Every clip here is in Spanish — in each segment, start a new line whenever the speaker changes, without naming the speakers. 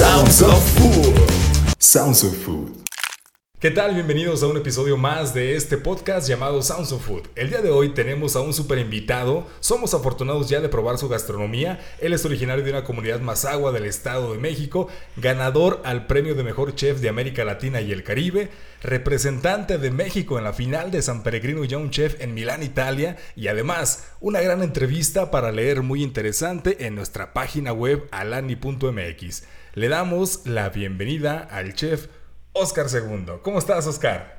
Sounds of Food. Sounds of Food.
¿Qué tal? Bienvenidos a un episodio más de este podcast llamado Sounds of Food. El día de hoy tenemos a un super invitado. Somos afortunados ya de probar su gastronomía. Él es originario de una comunidad Mazagua del Estado de México, ganador al premio de mejor chef de América Latina y el Caribe, representante de México en la final de San Peregrino Young Chef en Milán, Italia, y además una gran entrevista para leer muy interesante en nuestra página web alani.mx. Le damos la bienvenida al chef Oscar II. ¿Cómo estás, Oscar?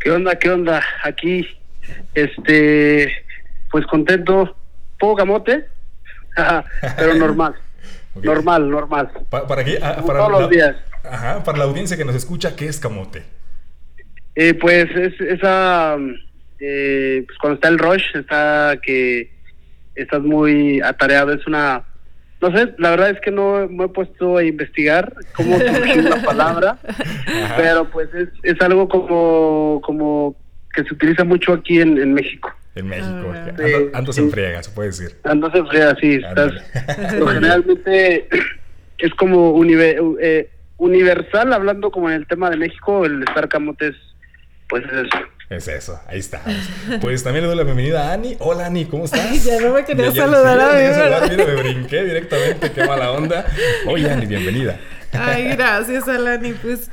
¿Qué onda? ¿Qué onda? Aquí, este, pues contento, poco camote, pero normal. Normal, normal.
para aquí, ah, para
todos los días.
Ajá, para la audiencia que nos escucha, ¿qué es camote?
Eh, pues es esa, eh, pues cuando está el rush, está que estás muy atareado, es una no sé, la verdad es que no me he puesto a investigar cómo surgió la palabra, pero pues es, es algo como, como que se utiliza mucho aquí en, México.
En México, ah, ando, se friega, se puede decir.
Ando se friega, sí. pero generalmente es como eh, universal, hablando como en el tema de México, el estar camotes, pues es eso.
Es eso, ahí está. Pues también le doy la bienvenida a Ani. Hola Ani, ¿cómo estás?
ya no me quería saludar a mí.
Mira, me brinqué directamente, qué mala onda. Oye Ani, bienvenida.
Ay, gracias Alani. Pues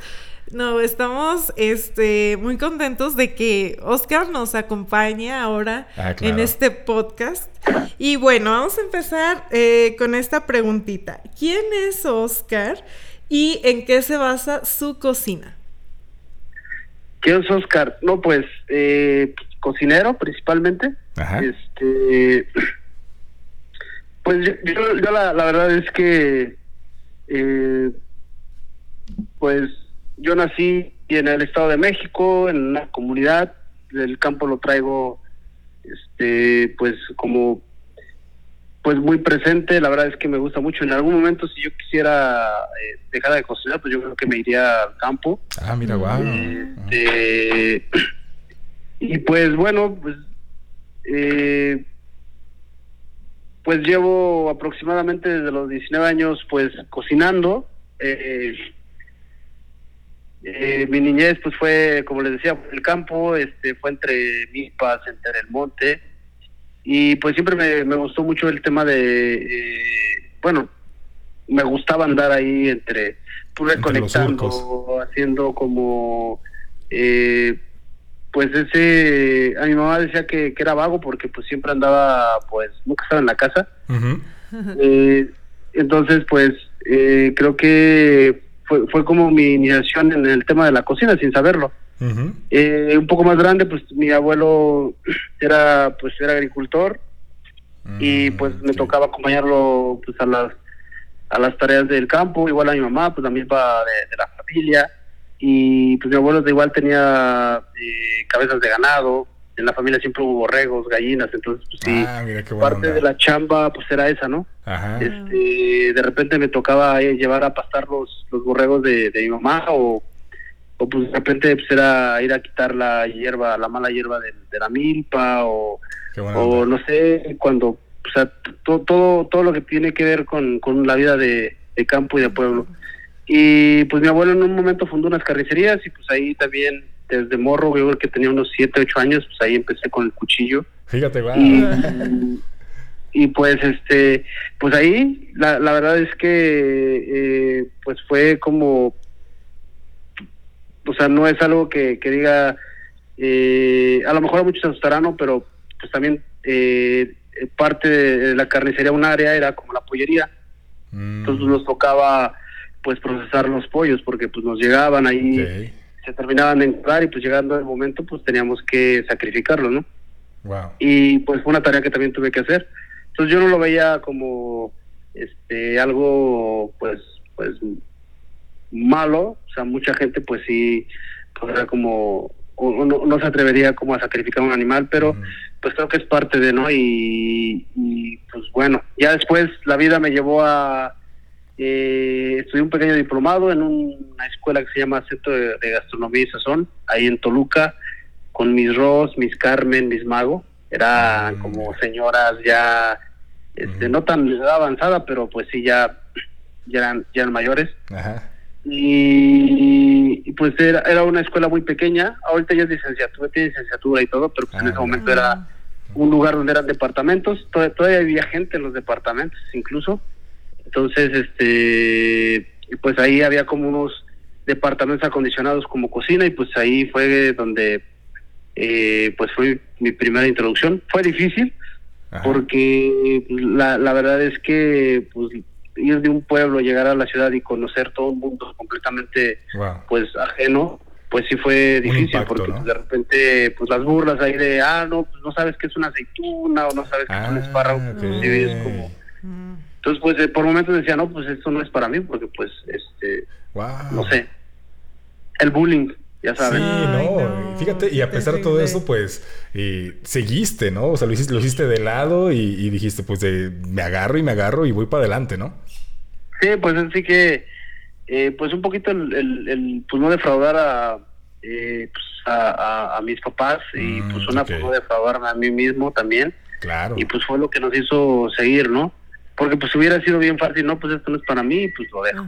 no, estamos este, muy contentos de que Oscar nos acompañe ahora ah, en este podcast. Y bueno, vamos a empezar eh, con esta preguntita. ¿Quién es Oscar y en qué se basa su cocina?
¿Qué es Oscar? No, pues, eh, cocinero principalmente. Este, pues yo, la, verdad es que, eh, pues, yo nací en el Estado de México, en una comunidad, del campo lo traigo, este, pues, como pues muy presente, la verdad es que me gusta mucho. En algún momento, si yo quisiera eh, dejar de cocinar, pues yo creo que me iría al campo.
Ah, mira, guau.
Este, y pues bueno, pues, eh, pues llevo aproximadamente desde los 19 años pues cocinando. Eh, mi niñez pues fue, como les decía, el campo, este fue entre milpas, entre el monte y pues siempre me, gustó mucho el tema de, eh, bueno, me gustaba andar ahí entre, pues recolectando, haciendo como, eh, pues ese, a mi mamá decía que, era vago porque pues siempre andaba, pues nunca estaba en la casa. Eh, entonces pues creo que fue, fue como mi iniciación en el tema de la cocina sin saberlo. Eh, un poco más grande, pues mi abuelo era pues era agricultor y mm, pues me tocaba acompañarlo pues a las a las tareas del campo, igual a mi mamá, pues la misma de, la familia y pues mi abuelo igual tenía eh, cabezas de ganado, en la familia siempre hubo borregos, gallinas, entonces pues sí, ah, parte de la chamba pues era esa, ¿no? Este, de repente me tocaba eh, llevar a pastar los, los borregos de, de mi mamá o o pues de repente pues era ir a quitar la hierba, la mala hierba de, la milpa o, o no sé, cuando, o sea, todo, todo lo que tiene que ver con, con la vida de, campo y de pueblo. Y pues mi abuelo en un momento fundó unas carnicerías y pues ahí también desde morro, yo creo que tenía unos 7, 8 años, pues ahí empecé con el cuchillo.
Fíjate, va.
Y, pues este, pues ahí la, la verdad es que eh, pues fue como o sea, no es algo que, diga, eh, a lo mejor a muchos asustarán, ¿no? pero pues también eh, parte de la carnicería, un área era como la pollería. Mm. Entonces nos tocaba pues procesar los pollos porque pues nos llegaban ahí, se terminaban de entrar y pues llegando el momento pues teníamos que sacrificarlo, ¿no? Y pues fue una tarea que también tuve que hacer. Entonces yo no lo veía como este algo pues pues malo, o sea, mucha gente pues sí podrá como, no, se atrevería como a sacrificar un animal, pero pues creo que es parte de, ¿no? Y, pues bueno, ya después la vida me llevó a, eh, estudiar un pequeño diplomado en una escuela que se llama Centro de, Gastronomía y Sazón, ahí en Toluca, con mis Ros, mis Carmen, mis Mago, eran mm. como señoras ya, este, no tan avanzada, pero pues sí ya ya eran, ya eran mayores. Ajá. Y, pues era, era una escuela muy pequeña, ahorita ya es licenciatura, tiene licenciatura y todo, pero pues en ese ah, momento era un lugar donde eran departamentos, todavía, había gente en los departamentos incluso, entonces este pues ahí había como unos departamentos acondicionados como cocina y pues ahí fue donde eh, pues fue mi primera introducción, fue difícil porque la, la verdad es que pues ir de un pueblo, llegar a la ciudad y conocer todo un mundo completamente pues ajeno, pues sí fue difícil porque pues, de repente pues las burlas ahí de ah no pues no sabes qué es una aceituna o no sabes qué es un ah, espárrago es como entonces pues eh, por momentos decía no pues esto no es para mí porque pues este no sé. El bullying ya sabes.
Sí, no, fíjate, y a pesar de todo eso, pues eh, seguiste, ¿no? O sea, lo hiciste, lo hiciste de lado y, dijiste, pues me agarro y me agarro y voy para adelante, ¿no?
Sí, pues así que, eh, pues un poquito el, pues no defraudar a, eh, pues, a, mis papás y mm, pues una, pues no defraudarme a mí mismo también.
Claro.
Y pues fue lo que nos hizo seguir, ¿no? Porque pues hubiera sido bien fácil, no, pues esto no es para mí, pues lo dejo.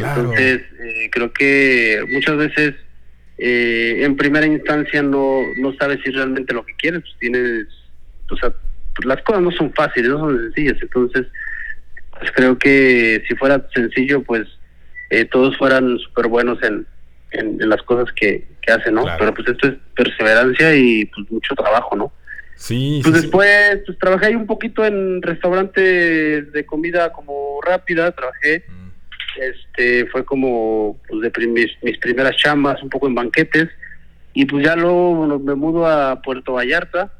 Entonces, eh, creo que muchas veces eh, en primera instancia no, no sabes si realmente lo que quieres, pues tienes, o sea, pues las cosas no son fáciles, no son sencillas, entonces, pues creo que si fuera sencillo, pues eh, todos fueran súper buenos en, en, las cosas que, que hacen, ¿no? Pero pues esto es perseverancia y pues mucho trabajo, ¿no?
Sí.
Pues después, pues trabajé ahí un poquito en restaurantes de comida como rápida, trabajé este fue como pues, de mis, primeras chambas, un poco en banquetes, y pues ya luego me mudo a Puerto Vallarta.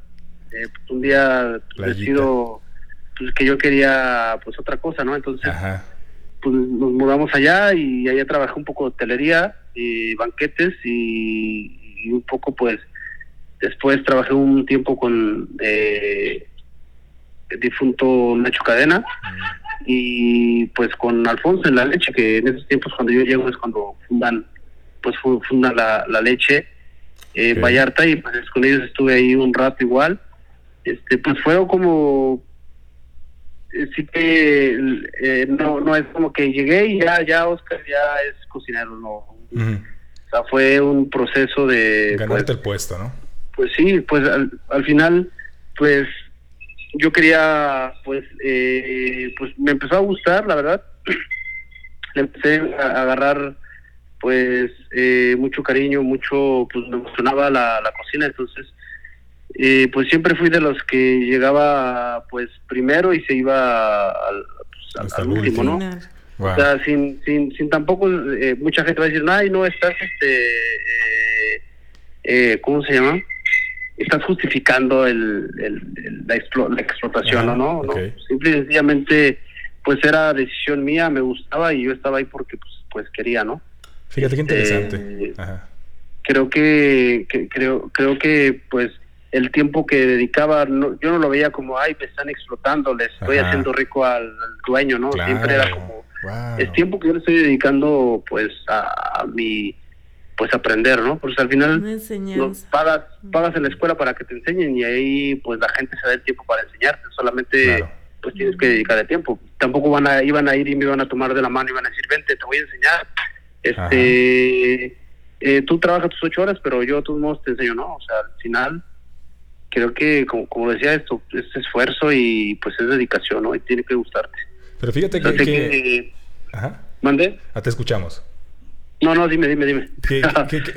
Eh, pues, un día pues, decido pues, que yo quería pues otra cosa, ¿no? Entonces pues nos mudamos allá y allá trabajé un poco de hotelería y banquetes y, un poco pues después trabajé un tiempo con eh, difunto Nacho Cadena. Y pues con Alfonso en la leche, que en esos tiempos cuando yo llego es cuando fundan, pues funda la, la leche eh, Vallarta y pues con ellos estuve ahí un rato igual. Este, pues fue como eh, sí que eh, no no es como que llegué y ya ya Oscar ya es cocinero no o sea fue un proceso de
ganarte pues, el puesto no
pues sí pues al, al final pues yo quería, pues, eh, pues me empezó a gustar, la verdad. Le empecé a agarrar, pues, eh, mucho cariño, mucho, pues me emocionaba la, la cocina, entonces, eh, pues siempre fui de los que llegaba, pues, primero y se iba al, pues, al último, ¿no? O sea, sin, sin, sin tampoco, mucha gente va a decir, ay, no, estás, este, ¿cómo se llama? Estás justificando el, la, explotación, ¿o ¿no? ¿no? Simple y sencillamente, pues era decisión mía, me gustaba y yo estaba ahí porque pues, pues quería, ¿no?
Fíjate qué interesante. Eh,
creo que, creo creo que pues el tiempo que dedicaba, no, yo no lo veía como, ay, me están explotando, le estoy haciendo rico al, dueño, ¿no? Siempre era como, es tiempo que yo le estoy dedicando pues a mi pues aprender, ¿no? Porque al final pagas, pagas en la escuela para que te enseñen y ahí pues la gente se da el tiempo para enseñarte, solamente pues tienes que dedicar el tiempo. Tampoco van a, iban a ir y me iban a tomar de la mano y iban a decir, vente, te voy a enseñar. Este, eh, tú trabajas tus ocho horas, pero yo de todos modos te enseño, ¿no? O sea, al final creo que como, como decía esto, es esfuerzo y pues es dedicación, ¿no? Y tiene que gustarte.
Pero fíjate que...
Ajá. ¿Mande?
Ah, te escuchamos.
No, no, dime, dime, dime.
Qué,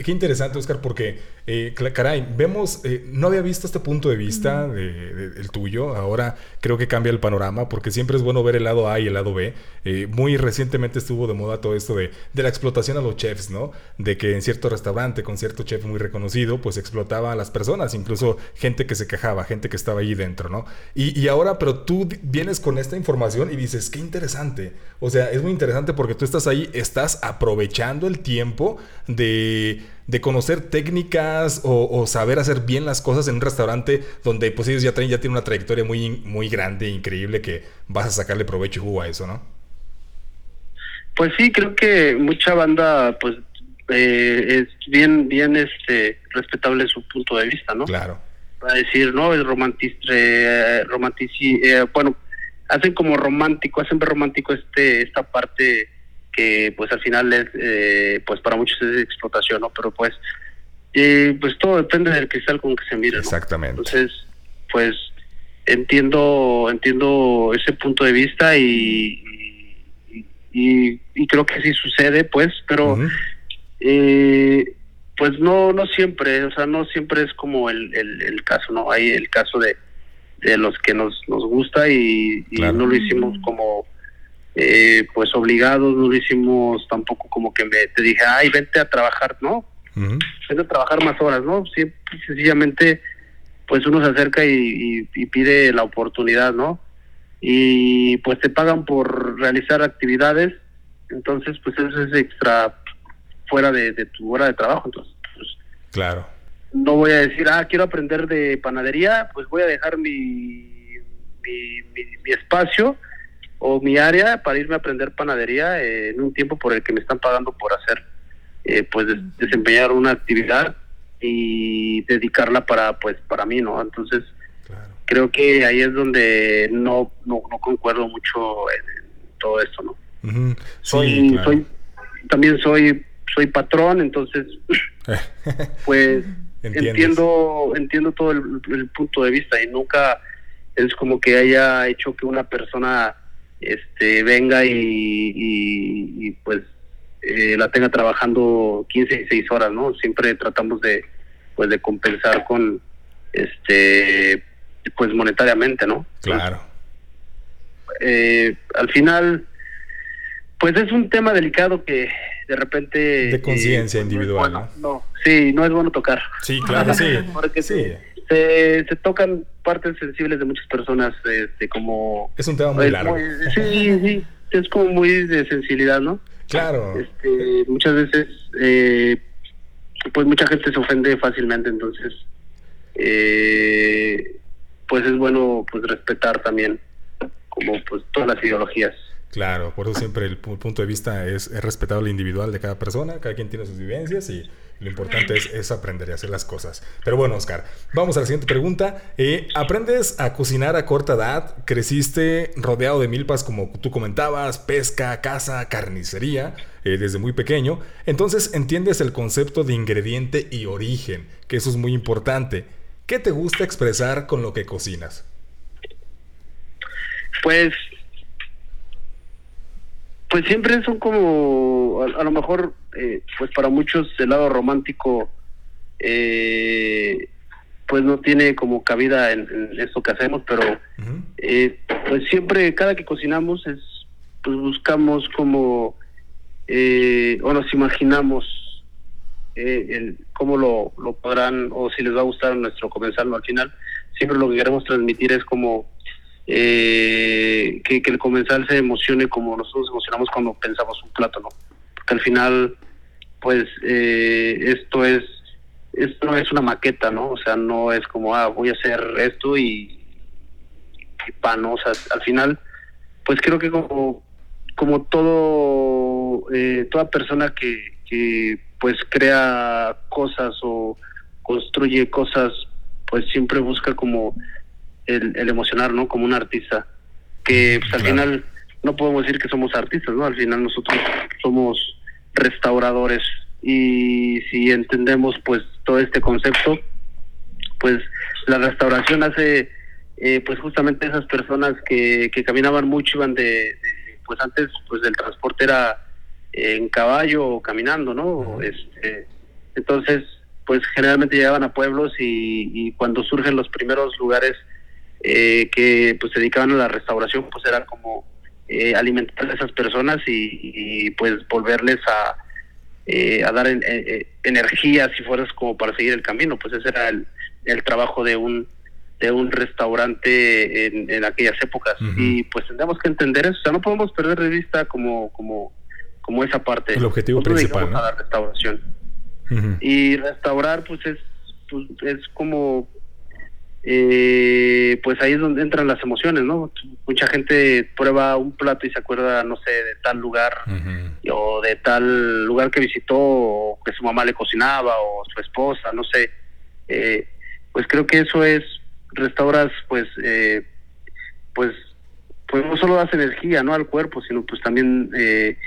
qué, interesante, Oscar, porque, eh, caray, vemos, eh, no había visto este punto de vista de, el tuyo, ahora creo que cambia el panorama, porque siempre es bueno ver el lado A y el lado B. Eh, muy recientemente estuvo de moda todo esto de, de, la explotación a los chefs, ¿no? De que en cierto restaurante con cierto chef muy reconocido, pues explotaba a las personas, incluso gente que se quejaba, gente que estaba ahí dentro, ¿no? Y, y ahora, pero tú vienes con esta información y dices, qué interesante. O sea, es muy interesante porque tú estás ahí, estás aprovechando el tiempo de, conocer técnicas o, saber hacer bien las cosas en un restaurante donde pues ellos ya, traen, ya tienen una trayectoria muy, muy grande, increíble, que vas a sacarle provecho y jugo a eso, ¿no?
Pues sí, creo que mucha banda pues eh, es bien, bien este respetable su punto de vista, ¿no?
Claro.
Para decir, no, el romantic, eh, romantici, eh, bueno, hacen como romántico, hacen ver romántico este esta parte que pues al final es, eh, pues para muchos es explotación, ¿no? Pero pues, eh, pues todo depende del cristal con que se mire,
Exactamente.
Entonces, pues entiendo entiendo ese punto de vista y, y, creo que sí sucede, pues, pero eh, pues no no siempre, o sea, no siempre es como el, el, caso, ¿no? Hay el caso de, de los que nos, nos gusta y, no lo hicimos como eh, pues obligados, no lo hicimos tampoco como que me te dije, ay, vente a trabajar, ¿no? Vente a trabajar más horas, ¿no? Sí, sencillamente pues uno se acerca y, pide la oportunidad, ¿no? Y pues te pagan por realizar actividades, entonces pues eso es extra fuera de, tu hora de trabajo, entonces. Pues,
claro.
No voy a decir, ah, quiero aprender de panadería, pues voy a dejar mi, mi, espacio o mi área para irme a aprender panadería en un tiempo por el que me están pagando por hacer, eh, pues desempeñar una actividad y dedicarla para pues para mí no entonces creo que ahí es donde no no, concuerdo mucho en, todo esto no soy soy también soy soy patrón entonces pues entiendo entiendo todo el, punto de vista y nunca es como que haya hecho que una persona este venga y pues eh, la tenga trabajando 15, 16 horas, ¿no? Siempre tratamos de, pues, de compensar con, este, pues, monetariamente, ¿no?
Claro.
Eh, al final, pues es un tema delicado que de repente...
De conciencia eh, pues, individual,
no, ¿no? Sí, no es bueno tocar.
Sí, claro, sí.
Porque
sí.
Se, se, tocan partes sensibles de muchas personas, este, como...
Es un tema muy largo.
sí, sí, es como muy de sensibilidad, ¿no?
Claro.
Este, muchas veces, eh, pues mucha gente se ofende fácilmente, entonces, eh, pues es bueno pues respetar también como pues todas las ideologías.
Claro, por eso siempre el punto de vista es, es respetar lo individual de cada persona, cada quien tiene sus vivencias y lo importante es, aprender a hacer las cosas. Pero bueno, Oscar, vamos a la siguiente pregunta. Eh, ¿Aprendes a cocinar a corta edad? ¿Creciste rodeado de milpas como tú comentabas? Pesca, caza, carnicería, eh, desde muy pequeño. Entonces entiendes el concepto de ingrediente y origen, que eso es muy importante. ¿Qué te gusta expresar con lo que cocinas?
Pues pues siempre son como, a, lo mejor, eh, pues para muchos el lado romántico, eh, pues no tiene como cabida en, esto que hacemos, pero eh, pues siempre, cada que cocinamos, es pues buscamos como, o nos imaginamos el, cómo lo, lo podrán, o si les va a gustar a nuestro comensal, al final, siempre lo que queremos transmitir es como eh, que, el comensal se emocione como nosotros emocionamos cuando pensamos un plato, ¿no? Porque al final, pues eh, esto es esto no es una maqueta, ¿no? O sea, no es como, ah, voy a hacer esto y, y pan, O sea, al final, pues creo que como, como todo, eh, toda persona que, que pues crea cosas o construye cosas, pues siempre busca como el, emocionar, ¿no? Como un artista. Que pues, al final no podemos decir que somos artistas, ¿no? Al final nosotros somos restauradores y si entendemos pues todo este concepto, pues la restauración hace eh, pues justamente esas personas que, que caminaban mucho iban de, pues antes pues del transporte era en caballo o caminando, ¿no? Este, entonces pues generalmente llegaban a pueblos y, y cuando surgen los primeros lugares eh, que pues se dedicaban a la restauración, pues era como eh, alimentar a esas personas y, pues volverles a, eh, a dar energía si fueras como para seguir el camino, pues ese era el, trabajo de un de un restaurante en, aquellas épocas y pues tendríamos que entender eso, o sea, no podemos perder de vista como como como esa parte.
El objetivo principal.
A la restauración. Y restaurar pues es pues, es como eh, pues ahí es donde entran las emociones, ¿no? Mucha gente prueba un plato y se acuerda, no sé, de tal lugar o de tal lugar que visitó o que su mamá le cocinaba o su esposa, no sé. Eh, pues creo que eso es, restauras pues, eh, pues pues no solo das energía, ¿no? Al cuerpo, sino pues también eh,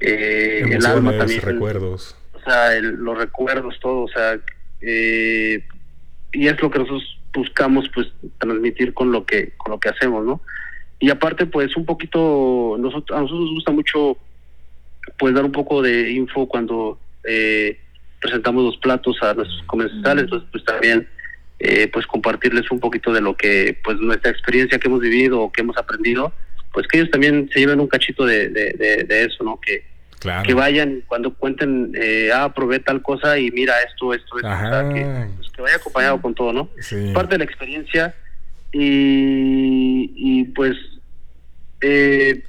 eh, el alma también.
recuerdos.
O sea, los recuerdos, todo, o sea, eh, y es lo que nosotros buscamos pues transmitir con lo que con lo que hacemos, ¿no? Y aparte pues un poquito nosotros a nosotros nos gusta mucho pues dar un poco de info cuando eh, presentamos los platos a nuestros comensales, entonces pues también eh, pues compartirles un poquito de lo que pues nuestra experiencia que hemos vivido o que hemos aprendido, pues que ellos también se lleven un cachito de, de, eso, ¿no? Que, que vayan cuando cuenten, eh, ah, probé tal cosa y mira esto, esto, esto, que, pues, que, vaya acompañado con todo, ¿no? Parte de la experiencia y, y pues eh,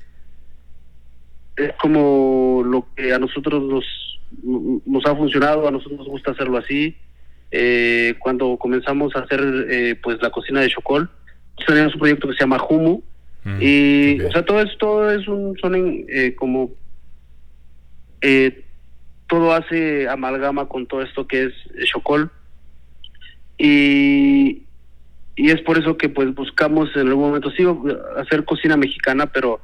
es como lo que a nosotros nos, nos ha funcionado, a nosotros nos gusta hacerlo así. Eh, cuando comenzamos a hacer eh, pues la cocina de Chocol, pues, teníamos un proyecto que se llama Humu. Mm, y o sea todo esto es un son eh, como eh, todo hace amalgama con todo esto que es Chocol y y es por eso que pues buscamos en algún momento sí hacer cocina mexicana pero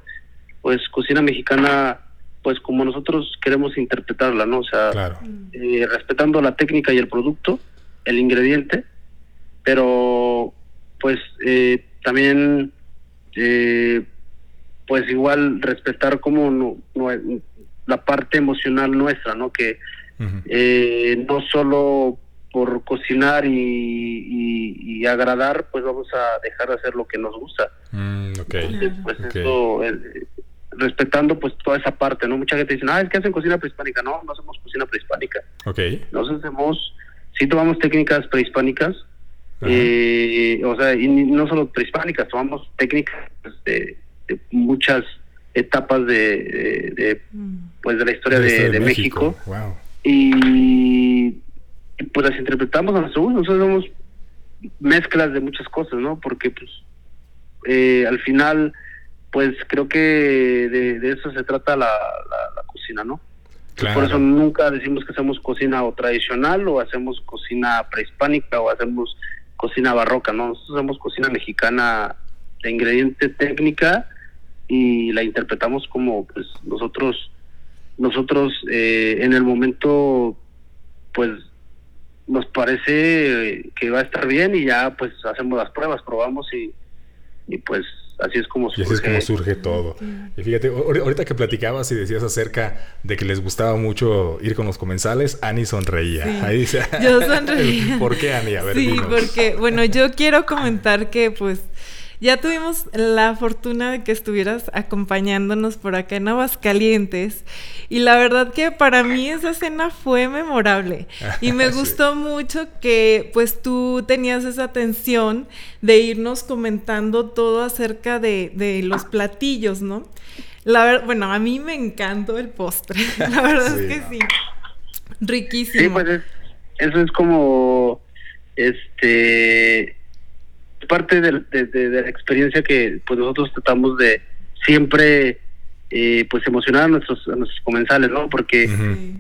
pues cocina mexicana pues como nosotros queremos interpretarla no o sea eh, respetando la técnica y el producto el ingrediente pero pues eh, también eh, pues igual respetar como no, la parte emocional nuestra no que no solo por cocinar y, agradar, pues vamos a dejar de hacer lo que nos gusta.
Mm,
pues eso, respetando pues toda esa parte, ¿no? Mucha gente dice, ah, es que hacen cocina prehispánica. No, no hacemos cocina prehispánica.
Ok.
Nosotros hacemos, sí tomamos técnicas prehispánicas, eh, o sea, y no solo prehispánicas, tomamos técnicas pues, de, muchas etapas de, mm. pues de la historia de, México.
Wow.
Y pues las interpretamos a nuestro gusto. Nosotros somos mezclas de muchas cosas, ¿no? Porque pues eh, al final pues creo que de, eso se trata la, la, cocina, ¿no? Por eso nunca decimos que hacemos cocina o tradicional o hacemos cocina prehispánica o hacemos cocina barroca, ¿no? Nosotros hacemos cocina mexicana de ingrediente técnica y la interpretamos como pues nosotros nosotros eh, en el momento pues nos parece que va a estar bien y ya pues hacemos las pruebas, probamos y, y pues así es como
surge. así es como surge todo. Y fíjate, ahorita que platicabas y decías acerca de que les gustaba mucho ir con los comensales, Ani sonreía. Ahí dice,
yo sonreía.
¿Por qué Ani? A ver,
sí, porque, bueno, yo quiero comentar que pues ya tuvimos la fortuna de que estuvieras acompañándonos por acá en Aguascalientes. Y la verdad que para mí esa cena fue memorable. Y me gustó mucho que pues tú tenías esa atención de irnos comentando todo acerca de, los platillos, ¿no? La verdad, bueno, a mí me encantó el postre, la verdad es que sí, riquísimo.
Sí, pues eso es como, este, parte de, la experiencia que pues nosotros tratamos de siempre eh, pues emocionar a nuestros, a nuestros comensales, ¿no? Porque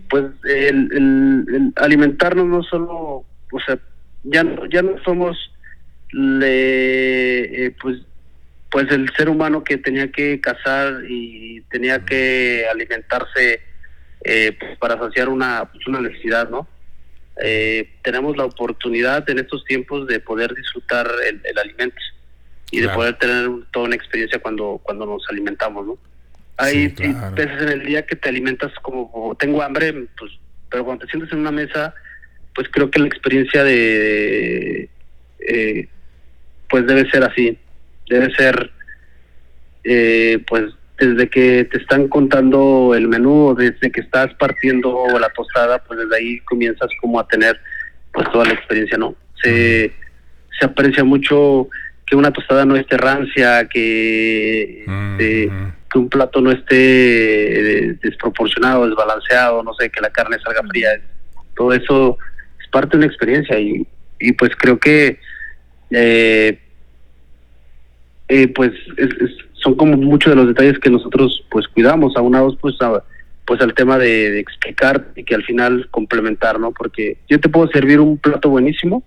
pues el, alimentarnos no solo, o sea, ya no, ya no somos le, eh, pues pues el ser humano que tenía que cazar y tenía que alimentarse eh, pues, para saciar una, pues, una necesidad, ¿no? Eh, tenemos la oportunidad en estos tiempos de poder disfrutar el, alimento y de poder tener toda una experiencia cuando, cuando nos alimentamos, ¿no? Hay veces en el día que te alimentas como, tengo hambre, pues, pero cuando te sientes en una mesa, pues creo que la experiencia de, eh, pues debe ser así, debe ser, eh, pues desde que te están contando el menú o desde que estás partiendo la tostada, pues desde ahí comienzas como a tener pues toda la experiencia, ¿no? Se, se aprecia mucho que una tostada no esté rancia, que, este, que un plato no esté desproporcionado, desbalanceado, no sé, que la carne salga fría. Todo eso es parte de una experiencia y, y pues creo que eh, eh, pues es, son como muchos de los detalles que nosotros pues cuidamos, aunados pues pues al tema de, explicar y que al final complementar, ¿no? Porque yo te puedo servir un plato buenísimo,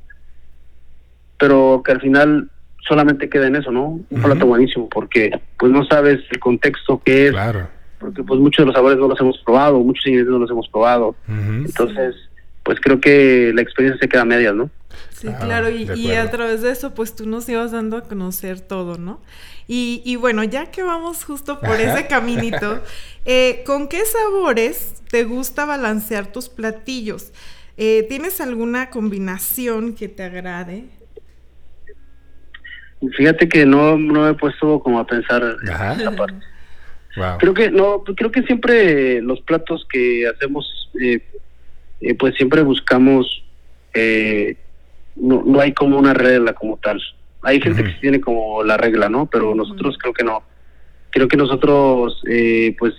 pero que al final solamente queda en eso, ¿no? Un plato buenísimo, porque pues no sabes el contexto que es.
Claro.
Porque pues muchos de los sabores no los hemos probado, muchos ingredientes no los hemos probado. Entonces, pues creo que la experiencia se queda a medias, ¿no?
Sí, claro, y, a través de eso, pues tú nos ibas dando a conocer todo, ¿no? Y, y bueno, ya que vamos justo por ese caminito, eh, ¿con qué sabores te gusta balancear tus platillos? Eh, ¿Tienes alguna combinación que te agrade?
Fíjate que no, no me he puesto como a pensar esa parte. Creo que no, creo que siempre los platos que hacemos, eh, eh, pues siempre buscamos, no, no hay como una regla como tal. Hay gente que tiene como la regla, ¿no? Pero nosotros creo que no. Creo que nosotros, pues,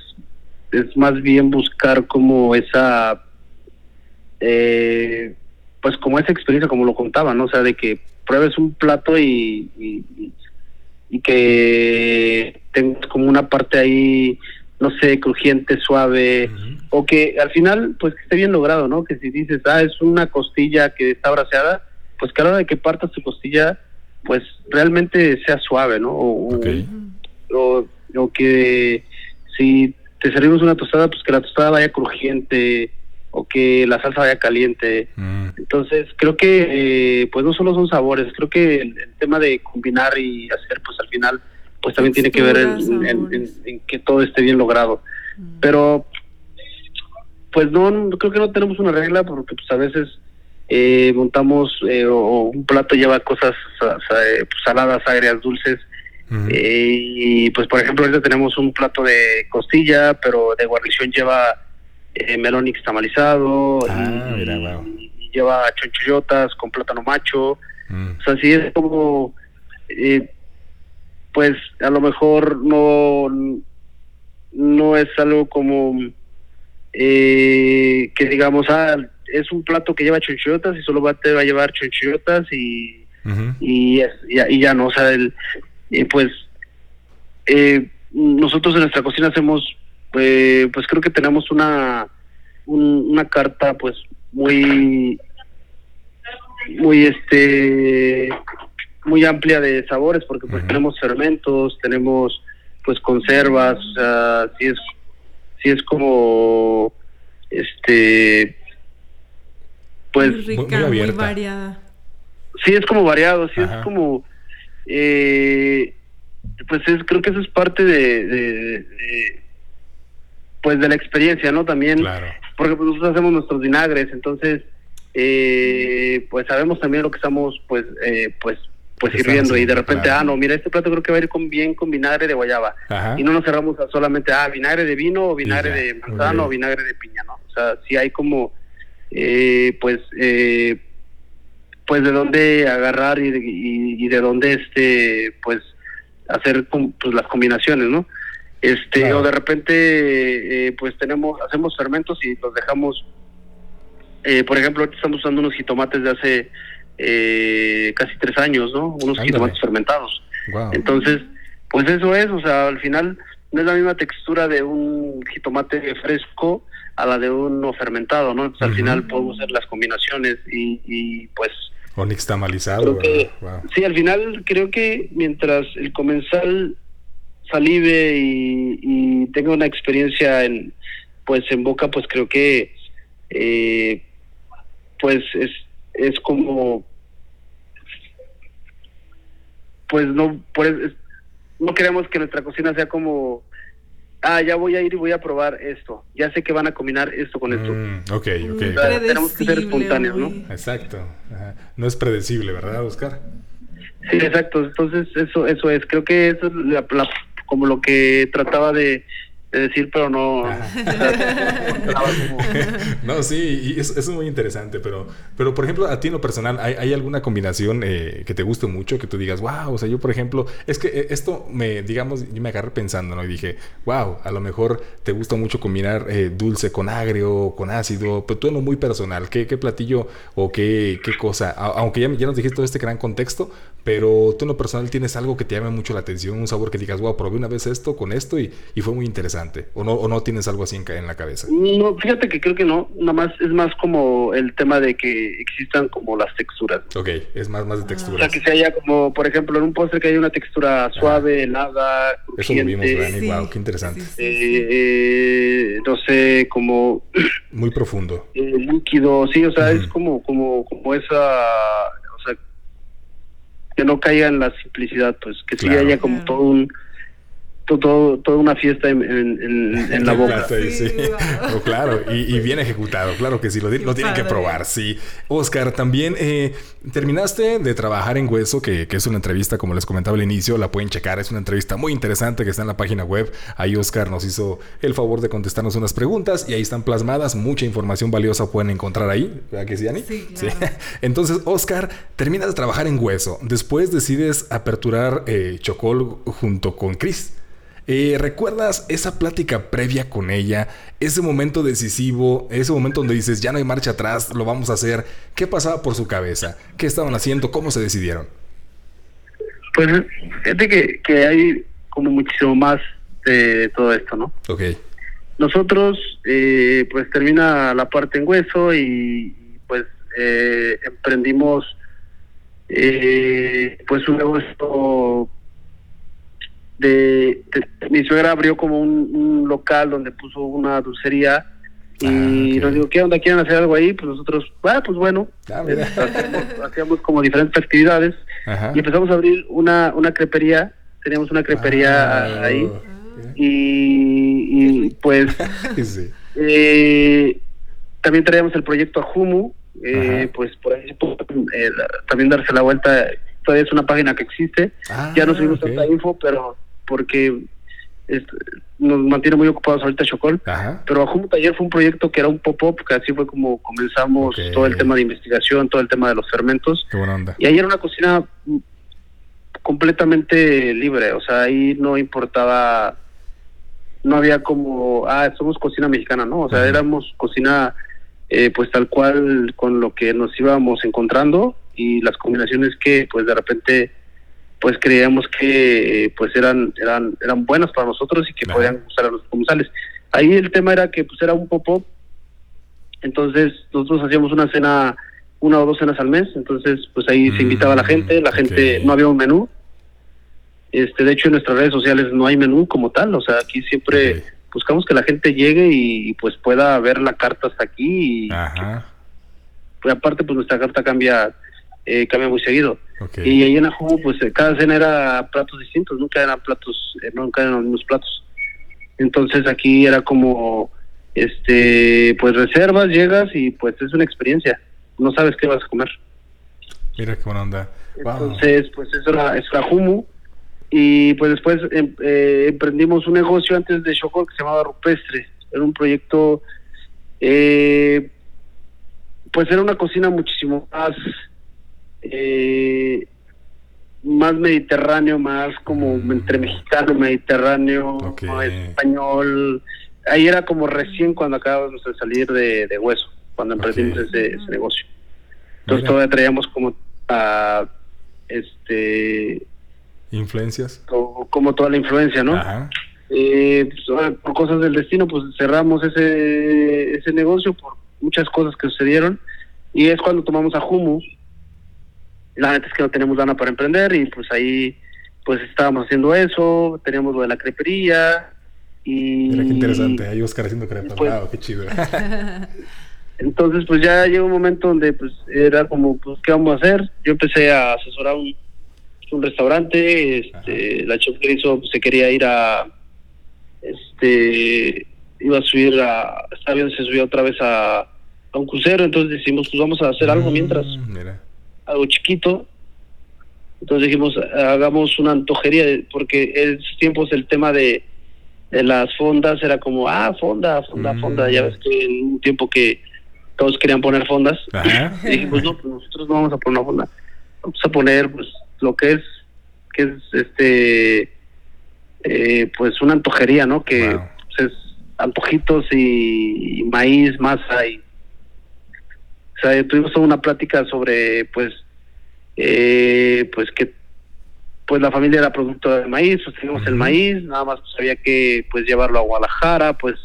es más bien buscar como esa eh, pues como esa experiencia, como lo contaba, ¿no? O sea, de que pruebes un plato y, y, que tengas como una parte ahí, no sé, crujiente, suave, o que al final, pues que esté bien logrado, ¿no? Que si dices, ah, es una costilla que está braseada, pues que a la hora de que partas tu costilla, pues realmente sea suave, ¿no? O, o que si te servimos una tostada, pues que la tostada vaya crujiente, o que la salsa vaya caliente. Mm. Entonces, creo que eh, pues no solo son sabores, creo que el, tema de combinar y hacer, pues al final, pues también tiene que ver en, que todo esté bien logrado. Mm. Pero, pues no, creo que no tenemos una regla porque pues a veces eh, montamos eh, o, un plato lleva cosas pues, saladas, agrias, dulces. y pues por ejemplo ahorita tenemos un plato de costilla pero de guarnición lleva eh, melón tamalizado, ah, y, lleva chonchillotas con plátano macho. Mm. O sea, sí es como, eh, pues a lo mejor no, no es algo como eh, que digamos, ah, es un plato que lleva chonchillotas y solo va, te va a llevar chonchillotas y, y, y, ya no, o sea, el, pues nosotros en nuestra cocina hacemos pues, pues creo que tenemos una una carta pues muy muy este muy amplia de sabores porque pues tenemos fermentos tenemos pues conservas o sea sí es sí es como este pues
muy, variada.
Sí es como variado sí es como eh, pues es creo que eso es parte de pues de la experiencia, ¿no? También, porque pues, nosotros hacemos nuestros vinagres, entonces, eh, pues sabemos también lo que estamos, pues, eh, pues, pues sirviendo y de repente, ah, no, mira, este plato creo que va a ir con, bien con vinagre de guayaba. Y no nos cerramos a solamente, ah, vinagre de vino o vinagre de manzana o vinagre de piña, ¿no? O sea, sí hay como, eh, pues, eh, pues de dónde agarrar y de, y de dónde, este, pues, hacer pues, las combinaciones, ¿no? este o de repente eh, pues tenemos hacemos fermentos y los dejamos eh, por ejemplo estamos usando unos jitomates de hace eh, casi tres años no unos jitomates fermentados. Entonces pues eso es o sea al final no es la misma textura de un jitomate fresco a la de uno fermentado no al final podemos hacer las combinaciones y, y pues
o nixtamalizado
sí al final creo que mientras el comensal salive y, y tenga una experiencia en pues en boca pues creo que eh, pues es es como pues no pues, no queremos que nuestra cocina sea como ah ya voy a ir y voy a probar esto ya sé que van a combinar esto con esto
mm, ok ok.
Tenemos que ser espontáneos no
exacto. No es predecible verdad Oscar
sí exacto. Entonces eso eso es. Creo que eso es la, la como lo que trataba de, decir, pero no.
no, sí, y eso, es muy interesante, pero, pero por ejemplo, a ti en lo personal, ¿hay, alguna combinación eh, que te guste mucho, que tú digas, wow, o sea, yo por ejemplo, es que eh, esto me, digamos, yo me agarré pensando, ¿no? Y dije, wow, a lo mejor te gusta mucho combinar eh, dulce con agrio, con ácido, pero tú en lo muy personal, ¿qué, qué platillo o qué, qué cosa? aunque ya, ya nos dijiste todo este gran contexto, pero tú en lo personal tienes algo que te llame mucho la atención, un sabor que digas, wow, probé una vez esto con esto y, y fue muy interesante. ¿O no, o no tienes algo así en, la cabeza?
No, fíjate que creo que no. Nada más es más como el tema de que existan como las texturas.
Ok, es más, más de texturas.
O sea, que se haya como, por ejemplo, en un postre que haya una textura suave, helada,
Eso lo vimos, Dani. Wow, qué interesante.
Eh, eh, no sé, como...
Muy profundo.
Eh, líquido, sí, o sea, es como, como, como esa que no caiga en la simplicidad, pues que sí haya como todo un todo, toda una fiesta en, en, la boca.
Sí, claro, y, bien ejecutado, claro que sí, lo, lo tienen que probar, sí. Oscar, también eh, terminaste de trabajar en Hueso, que, que, es una entrevista, como les comentaba al inicio, la pueden checar, es una entrevista muy interesante que está en la página web. Ahí Oscar nos hizo el favor de contestarnos unas preguntas y ahí están plasmadas, mucha información valiosa pueden encontrar ahí, ¿verdad que sí, Dani?
Sí,
Entonces, Oscar, terminas de trabajar en Hueso, después decides aperturar eh, Chocol junto con Chris. Eh, ¿Recuerdas esa plática previa con ella? Ese momento decisivo, ese momento donde dices, ya no hay marcha atrás, lo vamos a hacer. ¿Qué pasaba por su cabeza? ¿Qué estaban haciendo? ¿Cómo se decidieron?
Pues fíjate que, que hay como muchísimo más de todo esto, ¿no?
Ok.
Nosotros, eh, pues termina la parte en hueso y pues eh, emprendimos pues un negocio de, mi suegra abrió como un, local donde puso una dulcería y ah, nos dijo, ¿qué onda? ¿Quieren hacer algo ahí? Pues nosotros, ah, pues bueno, ah, eh, hacíamos, como diferentes actividades y empezamos a abrir una, una crepería, teníamos una crepería ah, ahí y, pues eh, también traíamos el proyecto a Humu, eh, pues por ahí también darse la vuelta, todavía es una página que existe, ya no subimos tanta info, pero porque nos mantiene muy ocupados ahorita Chocol. Pero Ajumo Taller fue un proyecto que era un pop-up, que así fue como comenzamos todo el tema de investigación, todo el tema de los fermentos. Y ahí era una cocina completamente libre, o sea, ahí no importaba, no había como, ah, somos cocina mexicana, no, o sea, éramos cocina eh, pues tal cual con lo que nos íbamos encontrando y las combinaciones que pues de repente pues creíamos que pues eran eran eran buenas para nosotros y que podían gustar a los comensales. Ahí el tema era que pues era un pop-up, entonces nosotros hacíamos una cena, una o dos cenas al mes, entonces pues ahí se invitaba a la gente, la gente, no había un menú, este de hecho en nuestras redes sociales no hay menú como tal, o sea, aquí siempre buscamos que la gente llegue y, pues pueda ver la carta hasta aquí y pues, aparte pues nuestra carta cambia eh, cambia muy seguido. Y ahí en Ajumo, pues eh, cada cena era platos distintos, nunca eran platos, eh, nunca eran los mismos platos. Entonces aquí era como, este, pues reservas, llegas y pues es una experiencia. No sabes qué vas a comer.
Mira qué buena onda.
Entonces, pues eso era, eso era Y pues después em, emprendimos un negocio antes de Chocó que se llamaba Rupestre. Era un proyecto, pues era una cocina muchísimo más eh, más mediterráneo, más como mm. entre mexicano, mediterráneo, español. Ahí era como recién cuando acabamos de salir de, Hueso, cuando emprendimos ese, negocio. Entonces todavía traíamos como a este
influencias.
como toda la influencia no eh, pues, por cosas del destino pues cerramos ese ese negocio por muchas cosas que sucedieron. Y es cuando tomamos a Humus la neta es que no tenemos lana para emprender y pues ahí pues estábamos haciendo eso, teníamos lo de la crepería y...
Mira qué interesante, ahí Oscar haciendo crepa, pues, qué chido.
entonces pues ya llegó un momento donde pues era como, pues ¿qué vamos a hacer? Yo empecé a asesorar un, un restaurante, este, la chef que hizo pues, se quería ir a, este, iba a subir a, está bien, se subió otra vez a, a un crucero, entonces decimos pues vamos a hacer algo mm, mientras. Mira algo chiquito. Entonces dijimos, hagamos una antojería, porque en esos tiempos el tema de, de las fondas era como, ah, fonda, fonda, mm. fonda. Ya ves que en un tiempo que todos querían poner fondas. Y dijimos, no, pues nosotros no vamos a poner una fonda. Vamos a poner pues lo que es, que es este, eh, pues una antojería, ¿no? Que pues, es antojitos y maíz, masa y o sea, tuvimos una plática sobre, pues, eh, pues que pues la familia era productora de maíz, sostenemos el maíz, nada más pues, había que pues llevarlo a Guadalajara, pues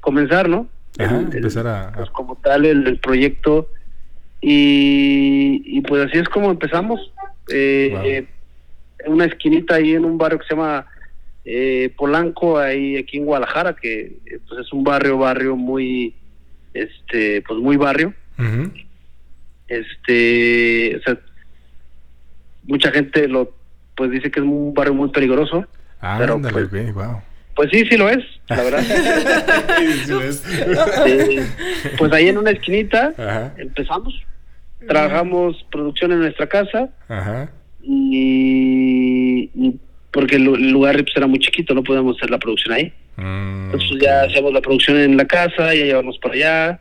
comenzar, ¿no?
empezar a...
Pues, como tal el, proyecto y, y, pues así es como empezamos. Eh, en una esquinita ahí en un barrio que se llama eh, Polanco, ahí aquí en Guadalajara, que pues es un barrio, barrio muy, este, pues muy barrio. Este, o sea, mucha gente lo, pues dice que es un barrio muy peligroso.
Ah, pero, pues,
pues, sí, sí lo es, la verdad. pues ahí en una esquinita empezamos, trabajamos producción en nuestra casa Y, porque el, lugar pues, era muy chiquito, no podíamos hacer la producción ahí. Mm, Entonces pues, ya hacíamos la producción en la casa, ya llevamos para allá.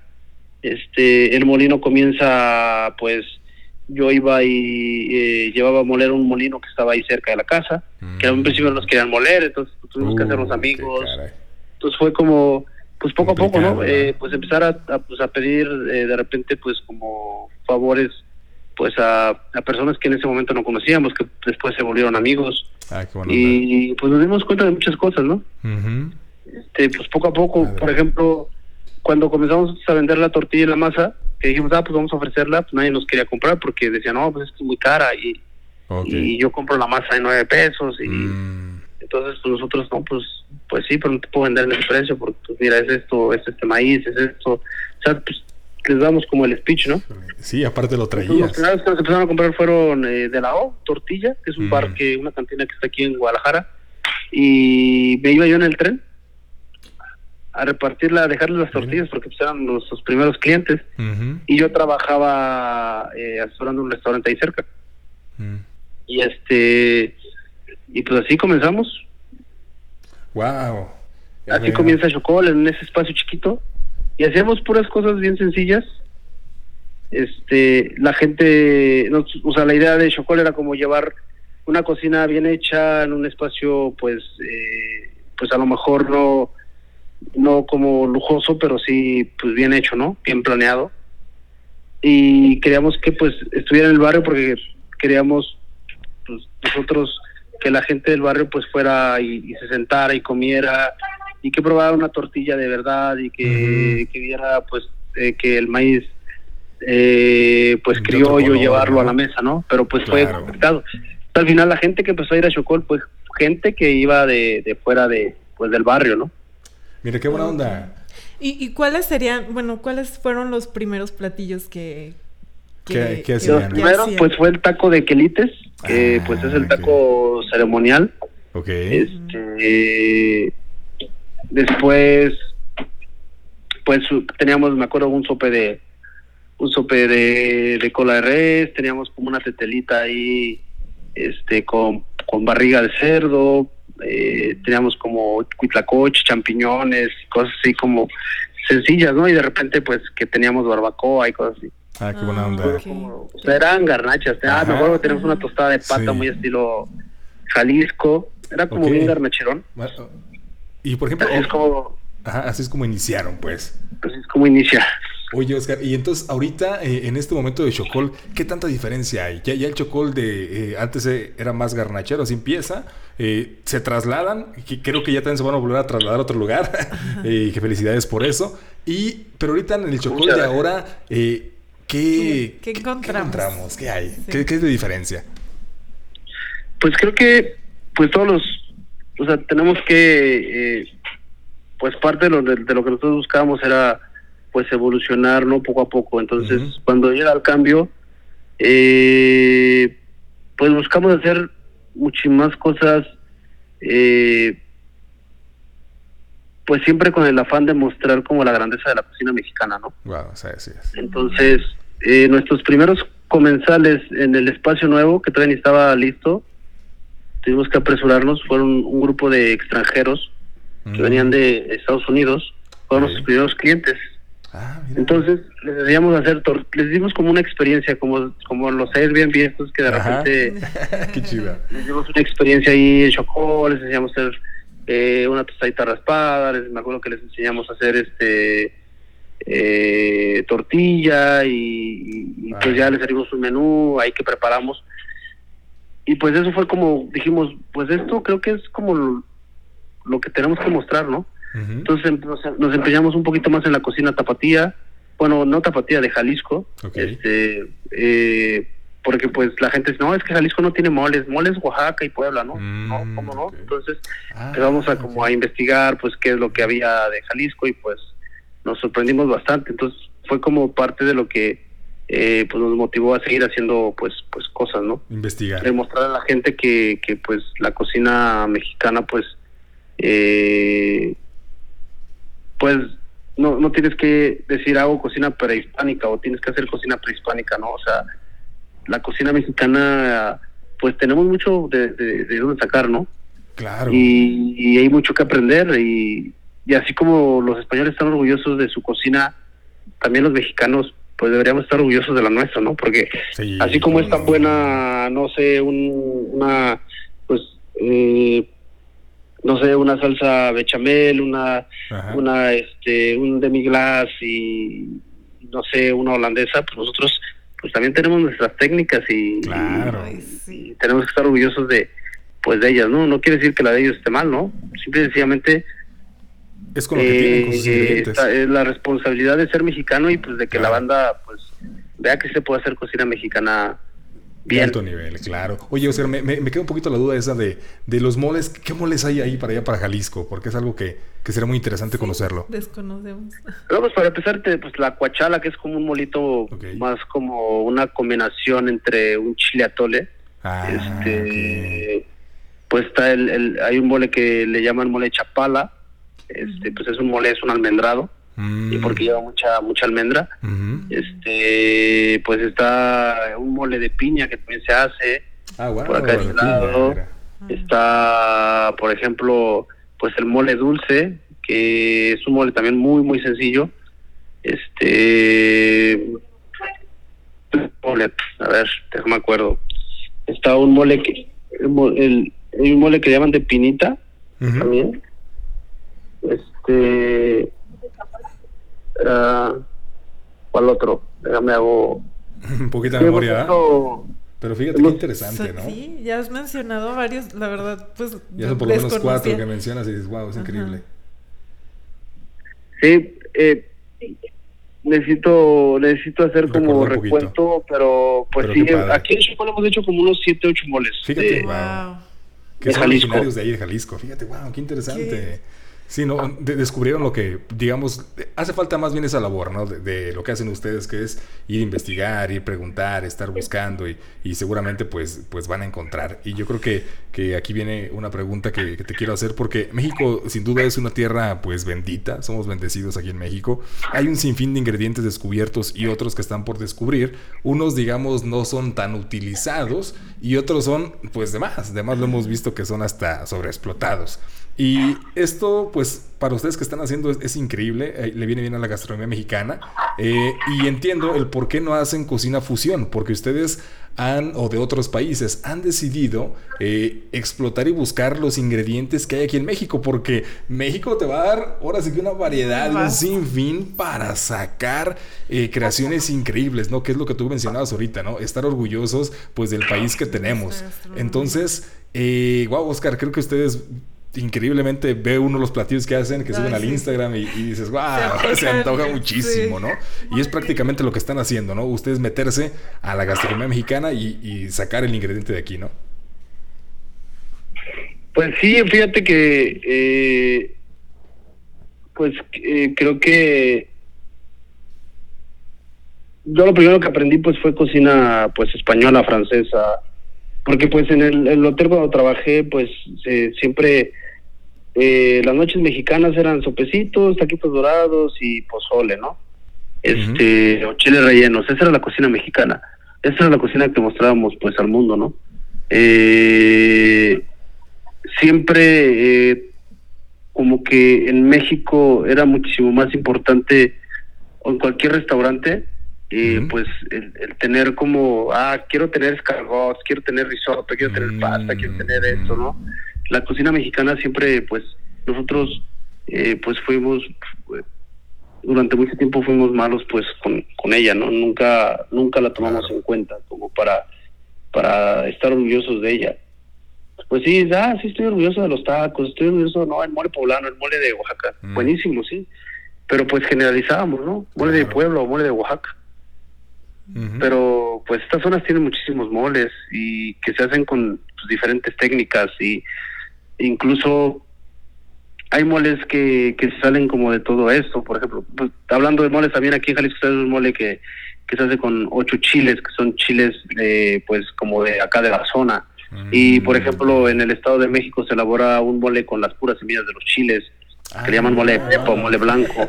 Este, el molino comienza, pues yo iba y eh, llevaba a moler un molino que estaba ahí cerca de la casa, que en un principio nos querían moler, entonces pues, tuvimos que hacernos uh, amigos. Entonces fue como, pues poco a poco, ¿no? Eh, pues empezar a, pues, a pedir eh, de repente, pues como favores, pues a, a, personas que en ese momento no conocíamos, que después se volvieron amigos. Ah, y pues nos dimos cuenta de muchas cosas, ¿no? este, pues poco a poco, por ejemplo, cuando comenzamos a vender la tortilla y la masa, que dijimos, ah, pues vamos a ofrecerla, pues nadie nos quería comprar porque decían, no, pues es muy cara y, y yo compro la masa de nueve pesos y mm. entonces pues nosotros, no, pues pues sí, pero no te puedo vender en ese precio porque pues mira, es esto, es este maíz, es esto, o sea, pues les damos como el speech, ¿no?
Sí, aparte lo traías.
los primeros que nos empezaron a comprar fueron eh, de la O, Tortilla, que es un bar mm. que, una cantina que está aquí en Guadalajara, y me iba yo en el tren a repartirla, a dejarles las tortillas porque pues, eran los, primeros clientes. Y yo trabajaba eh, asesorando un restaurante ahí cerca. Mm. y este y pues así comenzamos.
Wow
así comienza Chocol en ese espacio chiquito. Y hacíamos puras cosas bien sencillas. Este la gente o sea la idea de Chocol era como llevar una cocina bien hecha en un espacio pues eh, pues a lo mejor no no como lujoso, pero sí pues bien hecho, ¿no? Bien planeado. Y queríamos que pues estuviera en el barrio porque queríamos pues, nosotros que la gente del barrio pues fuera y, se sentara y comiera y que probara una tortilla de verdad y que, viera pues eh, que el maíz eh, pues criollo llevarlo a la mesa, ¿no? Pero pues fue complicado. Al final la gente que empezó a ir a Chocol pues gente que iba de, de fuera de pues del barrio, ¿no?
Mira, qué buena onda.
¿Y, cuáles serían, bueno, cuáles fueron los primeros platillos que...
que ¿Qué, hacían?
primero, pues fue el taco de quelites, que ah, pues es el taco ceremonial.
Ok.
Este, después, pues teníamos, me acuerdo, un sope de un sope de, de cola de res, teníamos como una tetelita ahí, este, con, con barriga de cerdo, eh, teníamos como cuitlacoche, champiñones, cosas así como sencillas, ¿no? Y de repente, pues, que teníamos barbacoa y cosas así.
Ah, qué buena onda.
o sea, eran garnachas. Ah, me acuerdo que teníamos una tostada de pata muy estilo Jalisco. Era como bien garnacherón.
Y por ejemplo...
Así es como...
Ajá, así es como iniciaron, pues.
Así es como inicia.
Oye, Oscar, y entonces ahorita, eh, en este momento de Chocol, ¿qué tanta diferencia hay? Ya, ya el Chocol de eh, antes eh, era más garnachero, así empieza, se trasladan, que creo que ya también se van a volver a trasladar a otro lugar, y que felicidades por eso. Y, pero ahorita en el Chocol de ahora, ¿qué,
¿Qué, encontramos?
¿Qué hay? ¿Qué, es de diferencia?
Pues creo que, pues todos los, o sea, tenemos que, pues parte de lo, de lo que nosotros buscábamos era pues evolucionar no poco a poco. Entonces cuando llega el cambio eh, pues buscamos hacer muchísimas cosas eh, pues siempre con el afán de mostrar como la grandeza de la cocina mexicana no entonces eh, nuestros primeros comensales en el espacio nuevo que todavía ni estaba listo tuvimos que apresurarnos fueron un grupo de extranjeros que venían de Estados Unidos fueron nuestros primeros clientes Ah, Entonces les decíamos hacer, les dimos como una experiencia, como, como los Airbnb estos que de repente...
Qué chida.
Les dimos una experiencia ahí en Chocó, les enseñamos a hacer eh, una tostadita raspada, les, me acuerdo que les enseñamos a hacer este eh, tortilla y, pues ya les servimos un menú ahí que preparamos. y pues eso fue como dijimos, pues esto creo que es como lo, que tenemos que mostrar, ¿no? Entonces em, nos, empeñamos un poquito más en la cocina tapatía, bueno, no tapatía, de Jalisco, este, eh, porque pues la gente dice, no, es que Jalisco no tiene moles, moles Oaxaca y Puebla, ¿no? no, mm, ¿cómo no? Entonces ah, empezamos a como a investigar pues qué es lo que había de Jalisco y pues nos sorprendimos bastante, entonces fue como parte de lo que eh, pues nos motivó a seguir haciendo pues pues cosas, ¿no?
Investigar.
Demostrar a la gente que, que pues la cocina mexicana pues eh, pues no, no tienes que decir hago cocina prehispánica o tienes que hacer cocina prehispánica, ¿no? O sea, la cocina mexicana pues tenemos mucho de, de, dónde sacar, ¿no?
Claro.
Y, y, hay mucho que aprender y, y así como los españoles están orgullosos de su cocina, también los mexicanos pues deberíamos estar orgullosos de la nuestra, ¿no? Porque así como es tan buena, no sé, una, pues, eh, no sé, una salsa bechamel, una, una, este, un demi-glace y, no sé, una holandesa, pues nosotros, pues también tenemos nuestras técnicas y, tenemos que estar orgullosos de, pues, de ellas, ¿no? No quiere decir que la de ellos esté mal, ¿no? Simple y sencillamente
es con lo que tienen con sus eh,
Es la responsabilidad de ser mexicano y pues de que la banda pues vea que se puede hacer cocina mexicana bien. De
alto nivel, claro. Oye, Oscar, me, me, queda un poquito la duda esa de, de los moles. ¿Qué moles hay ahí para allá, para Jalisco? Porque es algo que, que será muy interesante conocerlo.
Desconocemos.
pues para empezar, pues la cuachala, que es como un molito más como una combinación entre un chile atole. Ah, este, Pues está el, el, hay un mole que le llaman mole chapala este pues es un mole, es un almendrado. Y mm. porque lleva mucha mucha almendra. Este, pues está un mole de piña que también se hace.
Ah,
por acá de lado. Está, por ejemplo, pues el mole dulce, que es un mole también muy muy sencillo. Este mole, a ver, déjame acuerdo. Está un mole que el, un mole que llaman de pinita también este. Uh, ¿Cuál otro? Déjame hago.
Un poquito de memoria. Pero fíjate qué interesante, ¿no?
Sí, ya has mencionado varios, la verdad, pues.
Ya son por lo menos cuatro que mencionas y dices, wow, es increíble.
Sí, eh, necesito necesito hacer como recuento, pero pues sí, aquí en Chihuahua hemos hecho como unos 7, 8 moles.
Fíjate, wow. Que son originarios de ahí de Jalisco. Fíjate, wow, qué interesante. Sí, no, descubrieron lo que, digamos, hace falta más bien esa labor, ¿no? De, lo que hacen ustedes, que es ir a investigar, ir a preguntar, estar buscando y, y, seguramente pues, pues van a encontrar. Y yo creo que, que aquí viene una pregunta que, te quiero hacer, porque México sin duda es una tierra pues bendita, somos bendecidos aquí en México. Hay un sinfín de ingredientes descubiertos y otros que están por descubrir. Unos, digamos, no son tan utilizados y otros son pues de más. De más lo hemos visto que son hasta sobreexplotados. Y esto, pues, para ustedes que están haciendo es, increíble, eh, le viene bien a la gastronomía mexicana. Eh, y entiendo el por qué no hacen cocina fusión, porque ustedes han, o de otros países, han decidido eh, explotar y buscar los ingredientes que hay aquí en México, porque México te va a dar, ahora sí que una variedad, un sinfín para sacar creaciones increíbles, ¿no? Que es lo que tú mencionabas ahorita, ¿no? Estar orgullosos, pues, del país que tenemos. Entonces, wow, Oscar, creo que ustedes increíblemente ve uno los platillos que hacen, que suben al Instagram y, dices, wow, se, antoja muchísimo, ¿no? Y es prácticamente lo que están haciendo, ¿no? Ustedes meterse a la gastronomía mexicana y, sacar el ingrediente de aquí, ¿no?
Pues sí, fíjate que, eh, pues eh, creo que yo lo primero que aprendí pues fue cocina pues española, francesa, porque pues en el, hotel cuando trabajé pues siempre eh, las noches mexicanas eran sopecitos, taquitos dorados y pozole, ¿no? Este, o chiles rellenos, esa era la cocina mexicana, esa era la cocina que mostrábamos pues al mundo, ¿no? Eh, siempre eh, como que en México era muchísimo más importante o en cualquier restaurante y pues el, tener como, ah, quiero tener escargots, quiero tener risotto, quiero tener pasta, quiero tener esto, ¿no? La cocina mexicana siempre, pues, nosotros, eh, pues fuimos, durante mucho tiempo fuimos malos, pues, con, con ella, ¿no? Nunca, nunca la tomamos en cuenta como para, para estar orgullosos de ella. Pues sí, ah, sí estoy orgulloso de los tacos, estoy orgulloso, no, el mole poblano, el mole de Oaxaca, mm. buenísimo, sí. Pero pues generalizábamos, ¿no? Mole de Puebla o mole de Oaxaca. Pero pues estas zonas tienen muchísimos moles y que se hacen con pues, diferentes técnicas y incluso hay moles que, que salen como de todo esto, por ejemplo, pues, hablando de moles también aquí en Jalisco hay un mole que, que se hace con ocho chiles, que son chiles de, pues como de acá de la zona. Y por mm. ejemplo, en el Estado de México se elabora un mole con las puras semillas de los chiles, que le llaman mole de pepa o mole blanco.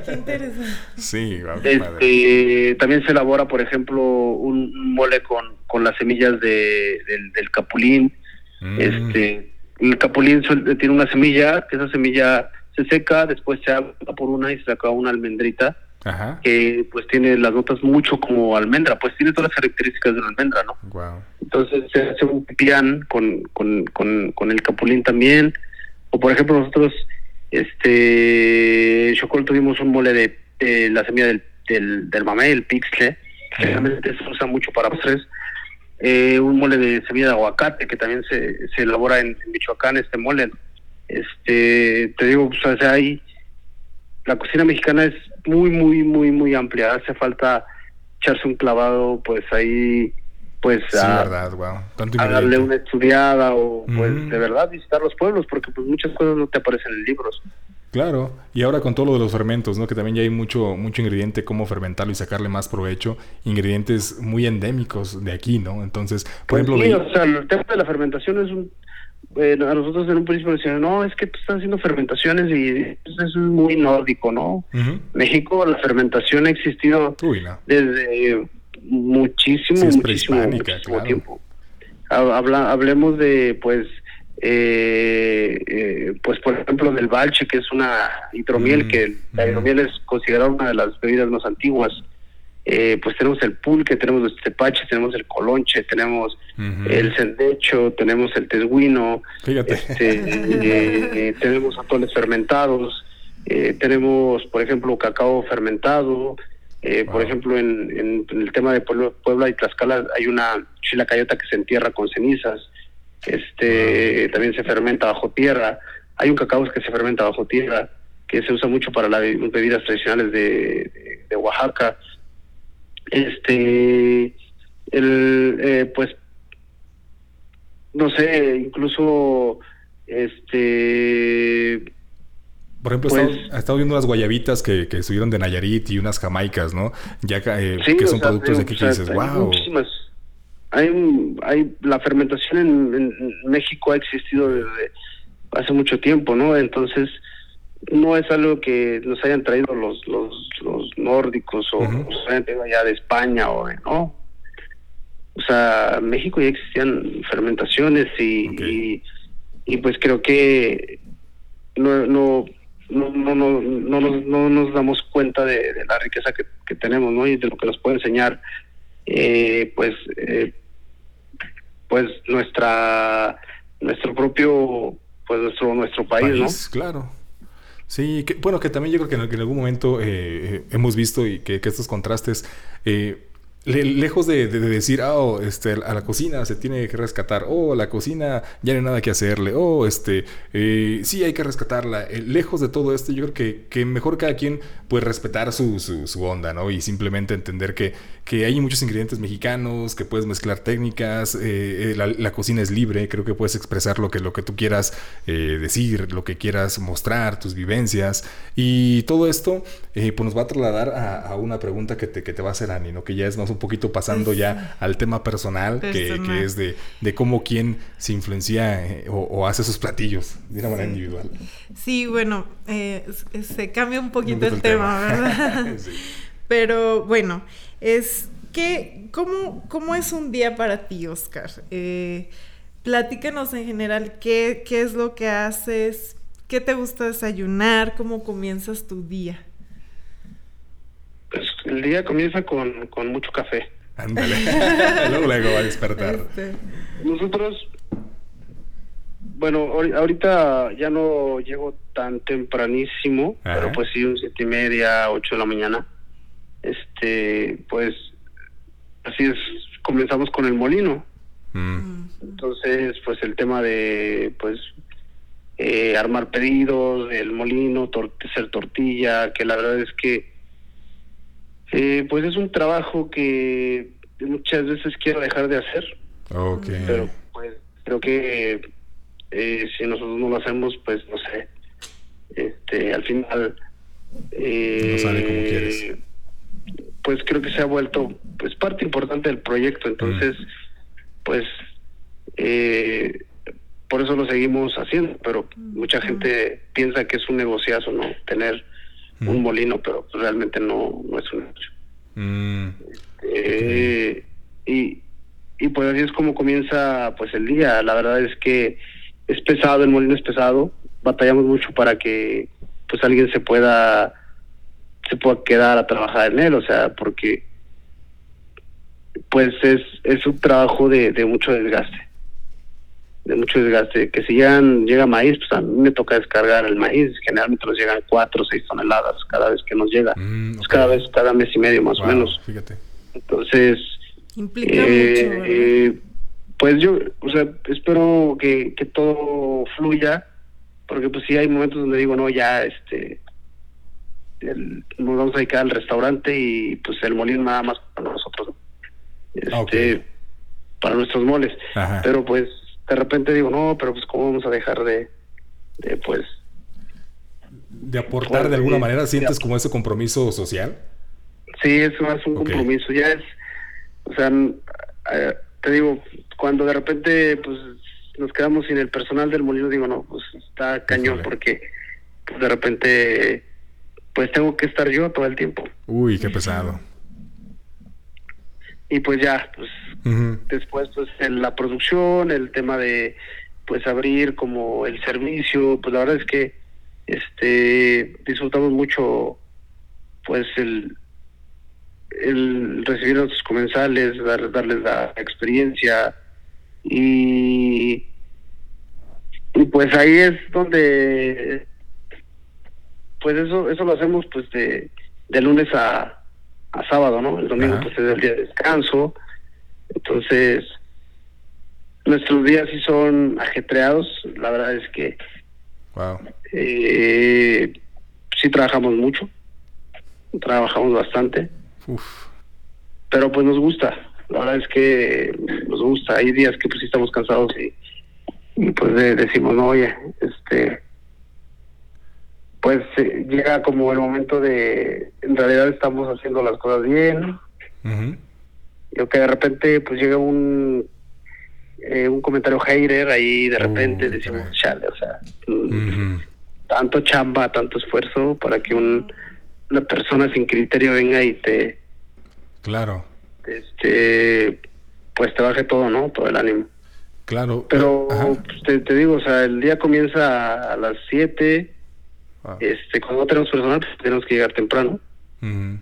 Sí,
este, también se elabora, por ejemplo, un mole con, con las semillas de, del, capulín. Mm. Este, el capulín tiene una semilla, que esa semilla se seca, después se abre por una y se saca una almendrita. que pues tiene las notas mucho como almendra, pues tiene todas las características de una almendra, ¿no? Entonces se hace un pipián con, con, con, el capulín también, o por ejemplo nosotros, este, Chocol tuvimos un mole de, la semilla del, del, del mamé, el pixle, que realmente se usa mucho para postres, eh, un mole de semilla de aguacate que también se, se elabora en, Michoacán, este mole. Este, te digo, pues, o sea, hay, la cocina mexicana es muy, muy, muy, muy amplia. Hace falta echarse un clavado, pues ahí, pues
a,
darle una estudiada o pues de verdad visitar los pueblos, porque pues muchas cosas no te aparecen en libros.
Claro, y ahora con todo lo de los fermentos, ¿no? Que también ya hay mucho, mucho ingrediente, cómo fermentarlo y sacarle más provecho, ingredientes muy endémicos de aquí, ¿no? Entonces, por ejemplo...
Sí, o sea, el tema de la fermentación es un... a nosotros en un principio decían, no, es que tú estás haciendo fermentaciones y eso es muy nórdico, ¿no? México, la fermentación ha existido desde muchísimo, muchísimo, tiempo. Habla, hablemos de, pues, eh, eh, pues por ejemplo del balche que es una hidromiel mm, que la mm. hidromiel es considerada una de las bebidas más antiguas eh, pues tenemos el pulque tenemos los tepaches tenemos el colonche tenemos el sendecho tenemos el tesguino este, eh, tenemos atoles fermentados tenemos por ejemplo cacao fermentado por ejemplo en, en, el tema de Puebla y Tlaxcala hay una chilacayota que se entierra con cenizas este también se fermenta bajo tierra. Hay un cacao que se fermenta bajo tierra, que se usa mucho para las bebidas tradicionales de, de, Oaxaca. Este, el, eh, pues, no sé, incluso, este,
por ejemplo, pues, he, estado, viendo unas guayabitas que, que subieron de Nayarit y unas jamaicas, ¿no? Ya eh, que son productos de aquí que dices, wow
hay, hay la fermentación en, México ha existido desde hace mucho tiempo, ¿no? Entonces no es algo que nos hayan traído los los, los nórdicos o nos hayan traído allá de España o no. O sea, en México ya existían fermentaciones y, y, pues creo que no no no no no, no, nos, no nos damos cuenta de, la riqueza que, que, tenemos, ¿no? Y de lo que nos puede enseñar eh, pues eh, pues nuestra nuestro propio pues nuestro nuestro país, país
claro sí que, bueno que también yo creo que en, algún momento eh, eh, hemos visto y que, que estos contrastes eh, lejos de, decir, oh, este, a la cocina se tiene que rescatar, oh, la cocina ya no hay nada que hacerle, oh, este, eh, sí hay que rescatarla. Eh, lejos de todo esto, yo creo que, mejor cada quien puede respetar su, onda, ¿no? Y simplemente entender que, hay muchos ingredientes mexicanos, que puedes mezclar técnicas, eh, la, cocina es libre, creo que puedes expresar lo que, tú quieras decir, lo que quieras mostrar, tus vivencias. Y todo esto, pues nos va a trasladar a, una pregunta que te, que te va a hacer Ani, ¿no? Que ya es más un poquito pasando ya al tema personal, Que, es de, de, cómo quién se influencia eh, o, hace sus platillos de una manera individual.
Sí, bueno, eh, se cambia un poquito el, tema, ¿verdad? Pero bueno, es que, ¿cómo, ¿cómo es un día para ti, Oscar? Eh, platícanos en general qué, qué es lo que haces, qué te gusta desayunar, cómo comienzas tu día.
El día comienza con, con mucho café.
Ándale. luego, luego va a despertar. Este.
Nosotros, bueno, ahorita ya no llego tan tempranísimo, pero pues sí, un siete y media, ocho de la mañana. Este, pues, así es, comenzamos con el molino. Mm. Entonces, pues el tema de, pues, eh, armar pedidos, el molino, hacer tortilla, que la verdad es que, eh, pues es un trabajo que muchas veces quiero dejar de hacer.
Okay.
Pero pues creo que eh, si nosotros no lo hacemos, pues no sé, este, al final...
no sale como quieres.
Pues creo que se ha vuelto pues parte importante del proyecto, entonces, mm. pues eh, por eso lo seguimos haciendo, pero mucha gente piensa que es un negociazo, ¿no? Tener un molino, pero realmente no, no es un negocio.
Mm.
Eh, y, y pues así es como comienza pues el día. La verdad es que es pesado, el molino es pesado. Batallamos mucho para que pues alguien se pueda se pueda quedar a trabajar en él, o sea, porque pues es, es un trabajo de, de mucho desgaste de mucho desgaste, que si llegan, llega maíz, pues a mí me toca descargar el maíz, generalmente nos llegan cuatro o seis toneladas cada vez que nos llega, mm, pues cada vez, cada mes y medio más o menos.
Fíjate.
Entonces,
Implica eh, mucho,
eh, pues yo, o sea, espero que, que todo fluya, porque pues sí hay momentos donde digo, no, ya, este, nos vamos a dedicar al restaurante y pues el molino nada más para nosotros, este, para nuestros moles, pero pues de repente digo, no, pero pues cómo vamos a dejar de, de pues...
De aportar de alguna manera, ¿sientes como ese compromiso social?
Sí, es más un compromiso, ya es, o sea, eh, te digo, cuando de repente pues nos quedamos sin el personal del molino, digo, no, pues está cañón porque pues, de repente pues tengo que estar yo todo el tiempo.
Uy, qué pesado.
Y pues ya, pues Después, pues, en la producción, el tema de, pues, abrir como el servicio, pues, la verdad es que, este, disfrutamos mucho, pues, el, el recibir a nuestros comensales, darles la experiencia y, y pues ahí es donde pues eso eso lo hacemos pues de, de lunes a, a sábado no el domingo pues es el día de descanso entonces, nuestros días sí son ajetreados. La verdad es que
wow.
eh, sí trabajamos mucho, trabajamos bastante. Pero pues nos gusta. La verdad es que nos gusta. Hay días que pues sí estamos cansados y, pues decimos, no, oye, este pues eh, llega como el momento de en realidad estamos haciendo las cosas bien. Y que de repente pues llega un eh, un comentario hater ahí de repente decimos chale o sea tanto chamba tanto esfuerzo para que un, una persona sin criterio venga y te
claro.
este pues te baje todo no todo el ánimo.
Claro
pero pues, te, digo o sea el día comienza a las 7 ah. este cuando no tenemos personal pues, tenemos que llegar temprano.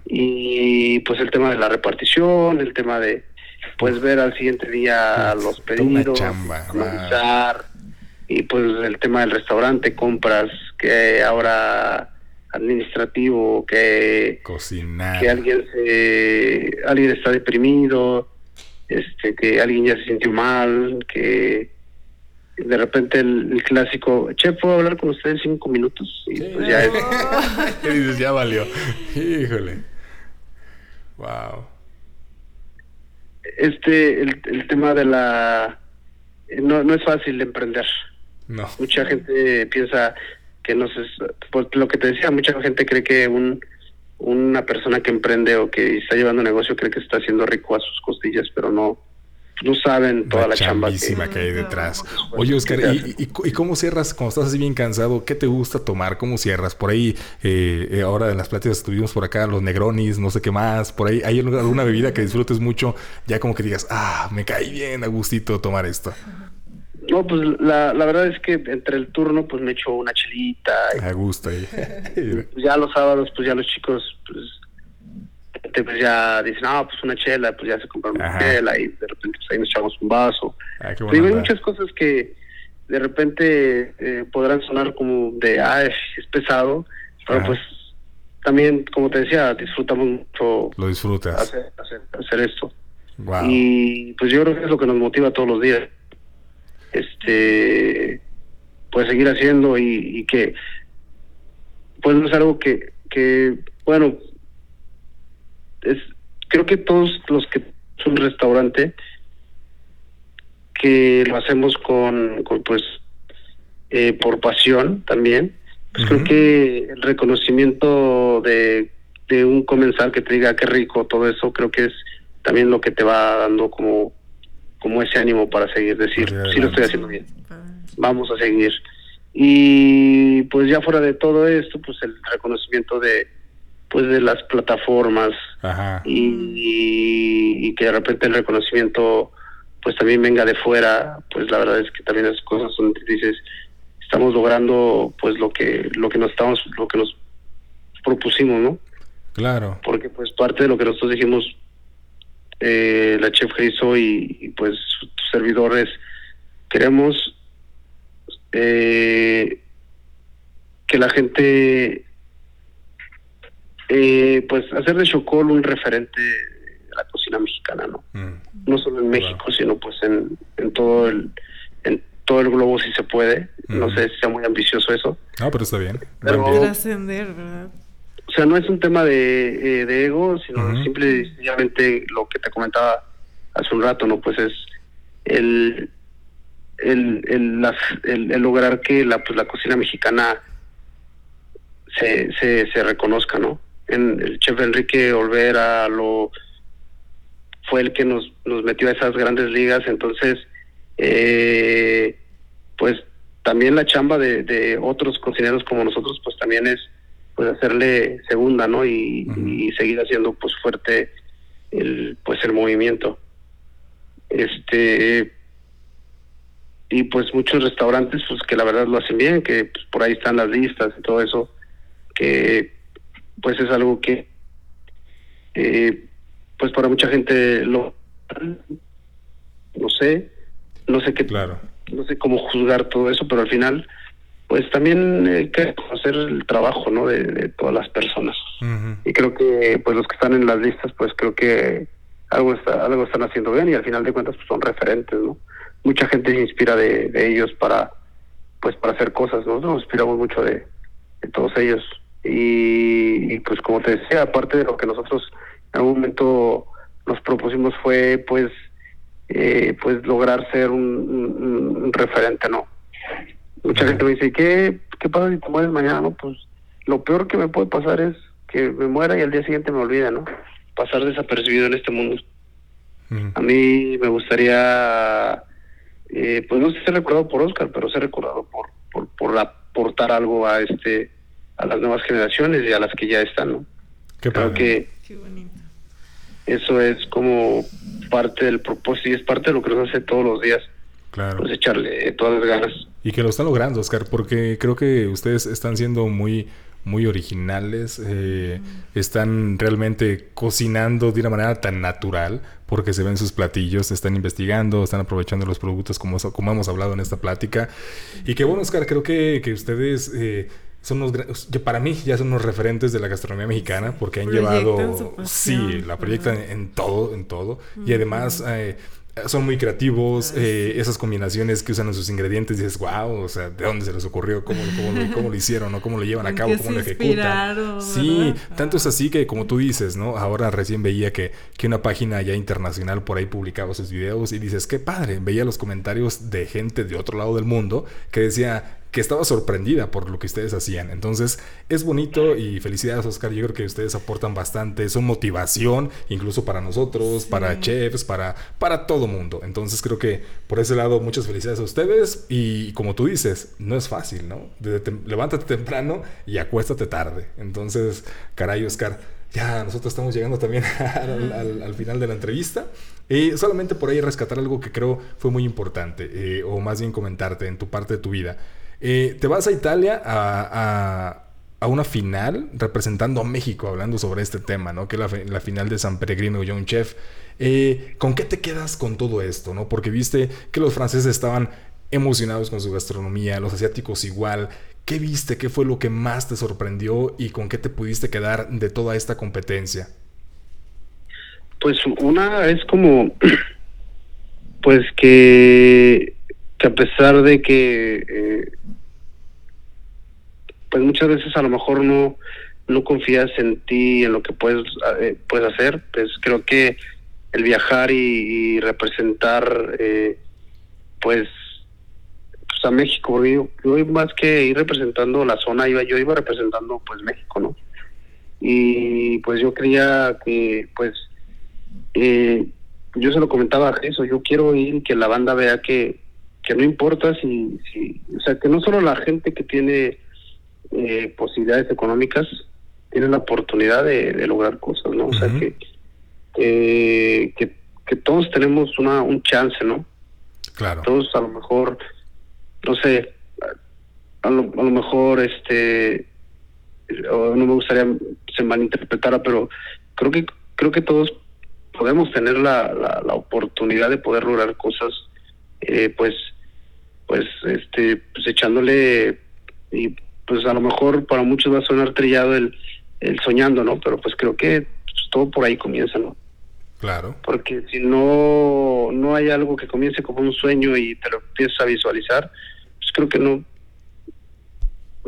Y pues el tema de la repartición, el tema de pues ver al siguiente día los pedidos, y pues el tema del restaurante, compras, que ahora administrativo, que
cocinar,
que alguien se, alguien está deprimido, este, que alguien ya se sintió mal, que de repente el, clásico, che, ¿puedo hablar con ustedes cinco minutos? Y pues ya es...
dices? Ya valió. Híjole. Wow.
Este, el, el tema de la... No, no es fácil de emprender.
No.
Mucha gente piensa que no sé, pues lo que te decía, mucha gente cree que un una persona que emprende o que está llevando negocio cree que está haciendo rico a sus costillas, pero no no saben toda la, chamba
que... hay detrás. Oye, Oscar, ¿y, cómo cierras cuando estás así bien cansado? ¿Qué te gusta tomar? ¿Cómo cierras? Por ahí, eh, eh, ahora en las pláticas estuvimos por acá, los negronis, no sé qué más. Por ahí, ¿hay alguna bebida que disfrutes mucho? Ya como que digas, ah, me cae bien a gustito tomar esto.
No, pues la, la verdad es que entre el turno, pues me echo una chelita.
A gusto ahí.
ya los sábados, pues ya los chicos, pues pues ya dicen, ah, pues una chela, pues ya se compra una chela y de repente pues ahí nos echamos un vaso.
Ah,
hay muchas cosas que de repente eh, podrán sonar como de, ah, es, pesado, pero pues también, como te decía, disfrutamos mucho.
Lo disfrutas.
Hacer, hacer, esto. Y pues yo creo que es lo que nos motiva todos los días. Este, pues seguir haciendo y, que, pues no es algo que, que, bueno, es, creo que todos los que son restaurante, que lo hacemos con, con pues, eh, por pasión también, pues creo que el reconocimiento de, de un comensal que te diga qué rico todo eso, creo que es también lo que te va dando como, como ese ánimo para seguir, decir, sí lo estoy haciendo bien, vamos a seguir. Y pues ya fuera de todo esto, pues el reconocimiento de pues de las plataformas Y, y, que de repente el reconocimiento pues también venga de fuera, pues la verdad es que también esas cosas son dices estamos logrando pues lo que lo que nos estamos lo que nos propusimos, ¿no?
Claro.
Porque pues parte de lo que nosotros dijimos eh, la chef hizo y, pues sus servidores queremos eh, que la gente eh, pues hacer de Chocol un referente de la cocina mexicana, ¿no? Mm. No solo en México, sino pues en, en todo el en todo el globo si se puede. No sé si sea muy ambicioso eso.
No, pero está bien.
Pero, trascender, ¿verdad?
O sea, no es un tema de, eh, de ego, sino simplemente lo que te comentaba hace un rato, ¿no? Pues es el, el, el, el, lograr que la, pues, la cocina mexicana se, se, se reconozca, ¿no? En el chef Enrique Olvera lo fue el que nos, nos metió a esas grandes ligas, entonces eh, pues también la chamba de, de otros cocineros como nosotros pues también es pues hacerle segunda, ¿no? Y, seguir haciendo pues fuerte el pues el movimiento. Este y pues muchos restaurantes pues que la verdad lo hacen bien, que pues, por ahí están las listas y todo eso, que pues es algo que eh, pues para mucha gente lo no sé, no sé qué
claro.
no sé cómo juzgar todo eso, pero al final pues también hay que conocer el trabajo no de, todas las personas. Y creo que pues los que están en las listas pues creo que algo está, algo están haciendo bien y al final de cuentas pues son referentes no mucha gente se inspira de, ellos para pues para hacer cosas nosotros nos inspiramos mucho de, todos ellos y, pues como te decía aparte de lo que nosotros en algún momento nos propusimos fue pues eh, pues lograr ser un referente no Mucha gente me dice, ¿qué, ¿qué pasa si te mueres mañana? No, pues lo peor que me puede pasar es que me muera y al día siguiente me olvide, ¿no? Pasar desapercibido en este mundo. A mí me gustaría, eh, pues no ser recordado por Oscar, pero ser recordado por, por, por aportar algo a este a las nuevas generaciones y a las que ya están, ¿no?
Qué Creo
que eso es como parte del propósito y es parte de lo que nos hace todos los días.
Claro.
Pues echarle todas las ganas.
Y que lo están logrando, Oscar, porque creo que ustedes están siendo muy, muy originales, eh, están realmente cocinando de una manera tan natural, porque se ven sus platillos, están investigando, están aprovechando los productos como, como hemos hablado en esta plática. Y que bueno, Oscar, creo que, que ustedes... Eh, son unos, para mí ya son unos referentes de la gastronomía mexicana porque han llevado, sí, la proyectan en todo, en todo. Y además eh, son muy creativos, eh, esas combinaciones que usan en sus ingredientes, dices, wow, o sea, ¿de dónde se les ocurrió? ¿Cómo, cómo, lo hicieron? ¿no? ¿Cómo lo llevan a cabo? ¿Cómo lo ejecutan? Sí, tanto es así que, como tú dices, ¿no? Ahora recién veía que, que una página ya internacional por ahí publicaba sus videos y dices, qué padre, veía los comentarios de gente de otro lado del mundo que decía, que estaba sorprendida por lo que ustedes hacían. Entonces, es bonito y felicidades, Oscar. Yo creo que ustedes aportan bastante, son motivación, incluso para nosotros, para chefs, para, para todo mundo. Entonces, creo que por ese lado, muchas felicidades a ustedes. Y como tú dices, no es fácil, ¿no? levántate temprano y acuéstate tarde. Entonces, caray, Oscar, ya nosotros estamos llegando también al, final de la entrevista. Y solamente por ahí rescatar algo que creo fue muy importante, eh, o más bien comentarte en tu parte de tu vida. Eh, te vas a Italia a, una final representando a México, hablando sobre este tema, ¿no? Que es la, final de San Peregrino Young Chef. Eh, ¿Con qué te quedas con todo esto, no? Porque viste que los franceses estaban emocionados con su gastronomía, los asiáticos igual. ¿Qué viste? ¿Qué fue lo que más te sorprendió y con qué te pudiste quedar de toda esta competencia?
Pues una es como, pues que, que a pesar de que, eh, pues muchas veces a lo mejor no, no confías en ti, en lo que puedes, eh, puedes hacer, pues creo que el viajar y, representar, eh, pues, pues, a México, yo, más que ir representando la zona, iba, yo iba representando pues México, ¿no? Y pues yo creía que, pues, eh, yo se lo comentaba a eso, yo quiero ir que la banda vea que, que no importa si, si, o sea, que no solo la gente que tiene eh, posibilidades económicas tiene la oportunidad de, lograr cosas, ¿no? O sea, que, que, que todos tenemos una, un chance, ¿no?
Claro.
Todos a lo mejor, no sé, a lo, a lo mejor, este, no me gustaría se malinterpretara, pero creo que creo que todos podemos tener la, la, oportunidad de poder lograr cosas, eh, pues, pues, este, pues echándole y pues a lo mejor para muchos va a sonar trillado el, el soñando, ¿no? Pero pues creo que pues, todo por ahí comienza, ¿no?
Claro.
Porque si no, no hay algo que comience como un sueño y te lo empiezas a visualizar, pues creo que no,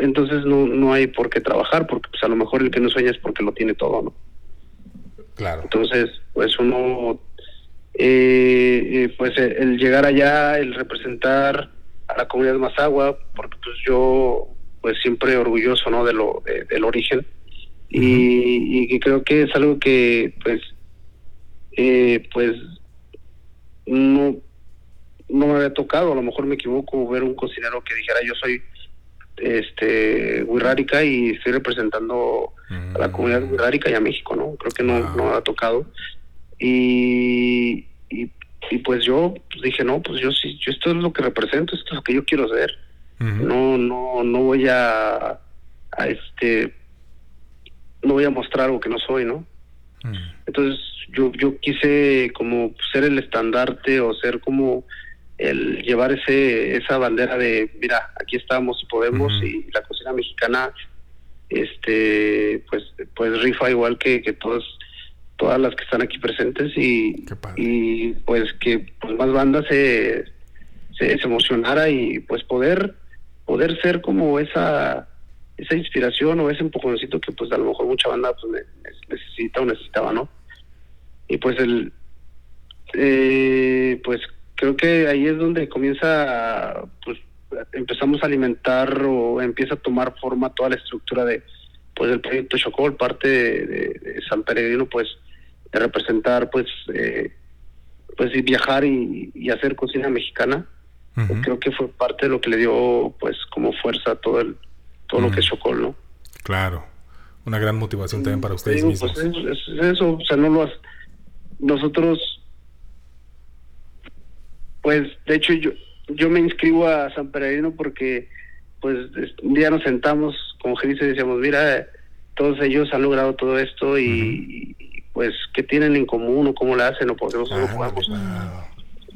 entonces no, no hay por qué trabajar, porque pues a lo mejor el que no sueña es porque lo tiene todo, ¿no?
Claro.
Entonces, pues uno, eh, eh, pues el, llegar allá, el representar a la comunidad de Mazagua, porque pues yo, pues siempre orgulloso, ¿no? De lo, del origen. y, y creo que es algo que, pues, eh, pues no, no me había tocado, a lo mejor me equivoco, ver un cocinero que dijera yo soy este Wirrárica y estoy representando a la comunidad Wirrárica y a México, ¿no? Creo que no, no me ha tocado. Y, y, pues yo pues dije, no, pues yo sí, yo esto es lo que represento, esto es lo que yo quiero No, no, no voy a, a este, no voy a mostrar algo que no soy, ¿no? Entonces yo, yo quise como ser el estandarte o ser como el llevar ese esa bandera de mira aquí estamos y podemos y la cocina mexicana este pues pues rifa igual que, que todas todas las que están aquí presentes y, y pues que pues más bandas se, se, emocionara y pues poder poder ser como esa esa inspiración o ese empujoncito que pues a lo mejor mucha banda pues necesita o necesitaba no y pues el eh, pues creo que ahí es donde comienza pues empezamos a alimentar o empieza a tomar forma toda la estructura de pues del proyecto Chocol parte de, San Peregrino pues de representar pues eh, pues viajar y, hacer cocina mexicana creo que fue parte de lo que le dio pues como fuerza todo el todo lo que es Chocol no
claro. Una gran motivación también para ustedes pues, mismos
eso o sea no lo has, nosotros, pues de hecho yo, yo me inscribo a San Peregrino porque pues un día nos sentamos con gente y decíamos, mira, todos ellos han logrado todo esto y, pues qué tienen en común o cómo lo hacen o por qué nosotros no jugamos.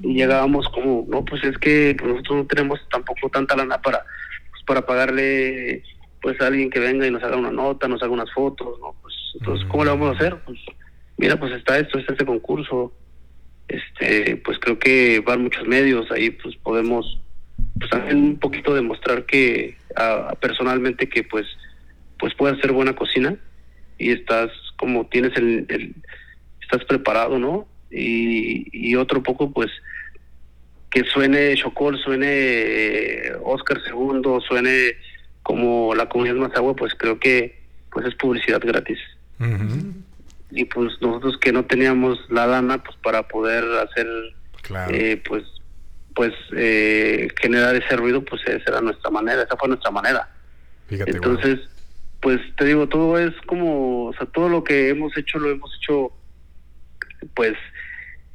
Llegábamos como, no, pues es que nosotros no tenemos tampoco tanta lana para pues, para pagarle pues a alguien que venga y nos haga una nota, nos haga unas fotos, ¿no? Pues entonces, ¿cómo le vamos a hacer? Pues mira, pues está esto, está este concurso, este, pues creo que van muchos medios, ahí pues podemos, pues también un poquito demostrar que, personalmente que pues, pues puedes hacer buena cocina y estás como tienes el, estás preparado, ¿no? Y, y otro poco pues que suene Chocol, suene eh, Oscar II, suene como la comunidad más agua, pues creo que pues es publicidad gratis. Y pues nosotros que no teníamos la lana pues para poder hacer eh, pues pues eh, generar ese ruido pues esa era nuestra manera esa fue nuestra manera. Entonces pues te digo todo es como o sea todo lo que hemos hecho lo hemos hecho pues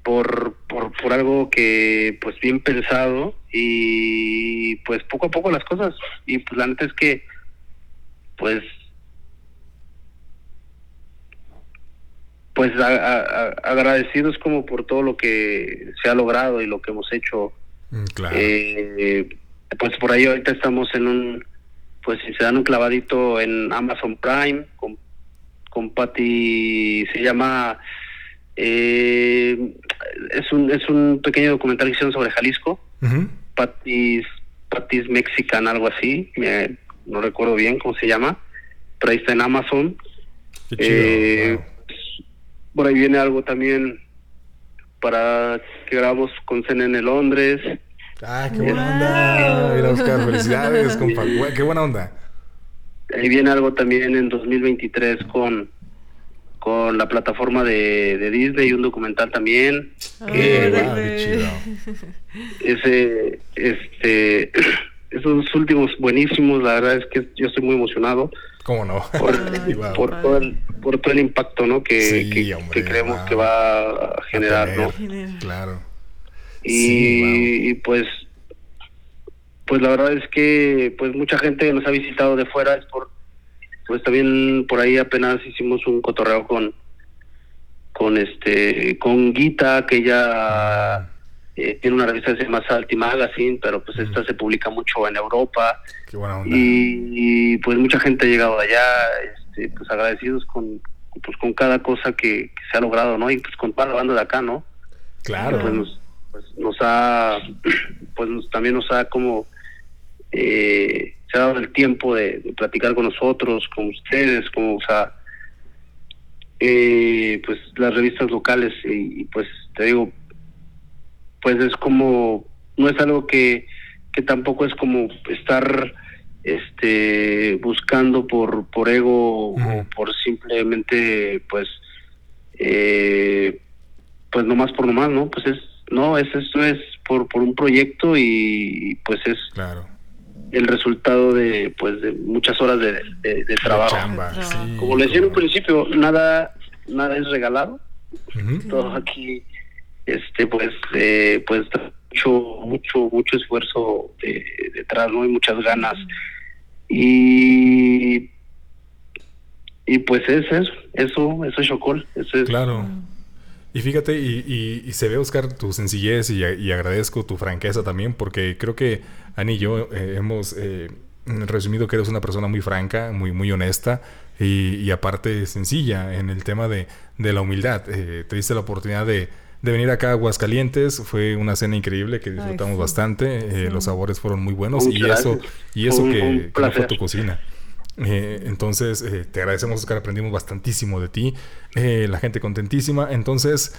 por, por, por algo que pues bien pensado y pues poco a poco las cosas y pues la neta es que pues pues agradecidos como por todo lo que se ha logrado y lo que hemos hecho.
Mm,
eh, pues por ahí ahorita estamos en un, pues si se dan un clavadito en Amazon Prime con, con Patty, se llama eh, es un es un pequeño documental que hicieron sobre Jalisco, Patis Patis Mexican, algo así, no recuerdo bien cómo se llama, pero ahí está en Amazon. Eh, por ahí viene algo también para que grabamos con CNN Londres.
Ah, qué buena onda. Mira, Oscar, felicidades, compa. Qué buena onda.
Ahí viene algo también en 2023 con con la plataforma de, de Disney, un documental también.
qué chido.
Ese, este, esos últimos buenísimos, la verdad es que yo estoy muy emocionado.
¿Cómo no?
Por, todo, el, por todo el impacto, ¿no? Que, que, creemos que va a generar, ¿no?
Claro.
Y, y, pues, pues la verdad es que, pues mucha gente nos ha visitado de fuera es por pues también por ahí apenas hicimos un cotorreo con con este con Guita que ya eh, tiene una revista que se llama Salty Magazine pero pues esta se publica mucho en Europa.
Qué buena onda.
Y, pues mucha gente ha llegado allá este, pues agradecidos con pues con cada cosa que, se ha logrado no y pues con toda la banda de acá no
claro.
Pues nos, pues nos ha pues también nos ha como eh, se ha dado el tiempo de, platicar con nosotros, con ustedes, como, o sea, eh, pues las revistas locales y, pues te digo, pues es como, no es algo que, que tampoco es como estar este buscando por por ego o por simplemente pues eh, pues nomás por nomás no pues es no es esto es por por un proyecto y pues es
claro
el resultado de pues de muchas horas de, de, trabajo. Como le decía en un principio, nada nada es regalado. Todo aquí este pues eh, pues mucho mucho mucho esfuerzo detrás, ¿no? Y muchas ganas. Y y pues es eso, eso, eso es Chocol, eso es
Claro. Y fíjate, y, y, se ve, Oscar, tu sencillez y, y, agradezco tu franqueza también, porque creo que Ani y yo eh, hemos eh, resumido que eres una persona muy franca, muy, muy honesta y, aparte sencilla en el tema de, de la humildad. Eh, te diste la oportunidad de, de, venir acá a Aguascalientes, fue una cena increíble que disfrutamos bastante, los sabores fueron muy buenos y eso, y eso que, que fue tu cocina. Eh, entonces, eh, te agradecemos, Oscar. Aprendimos bastantísimo de ti. Eh, la gente contentísima. Entonces,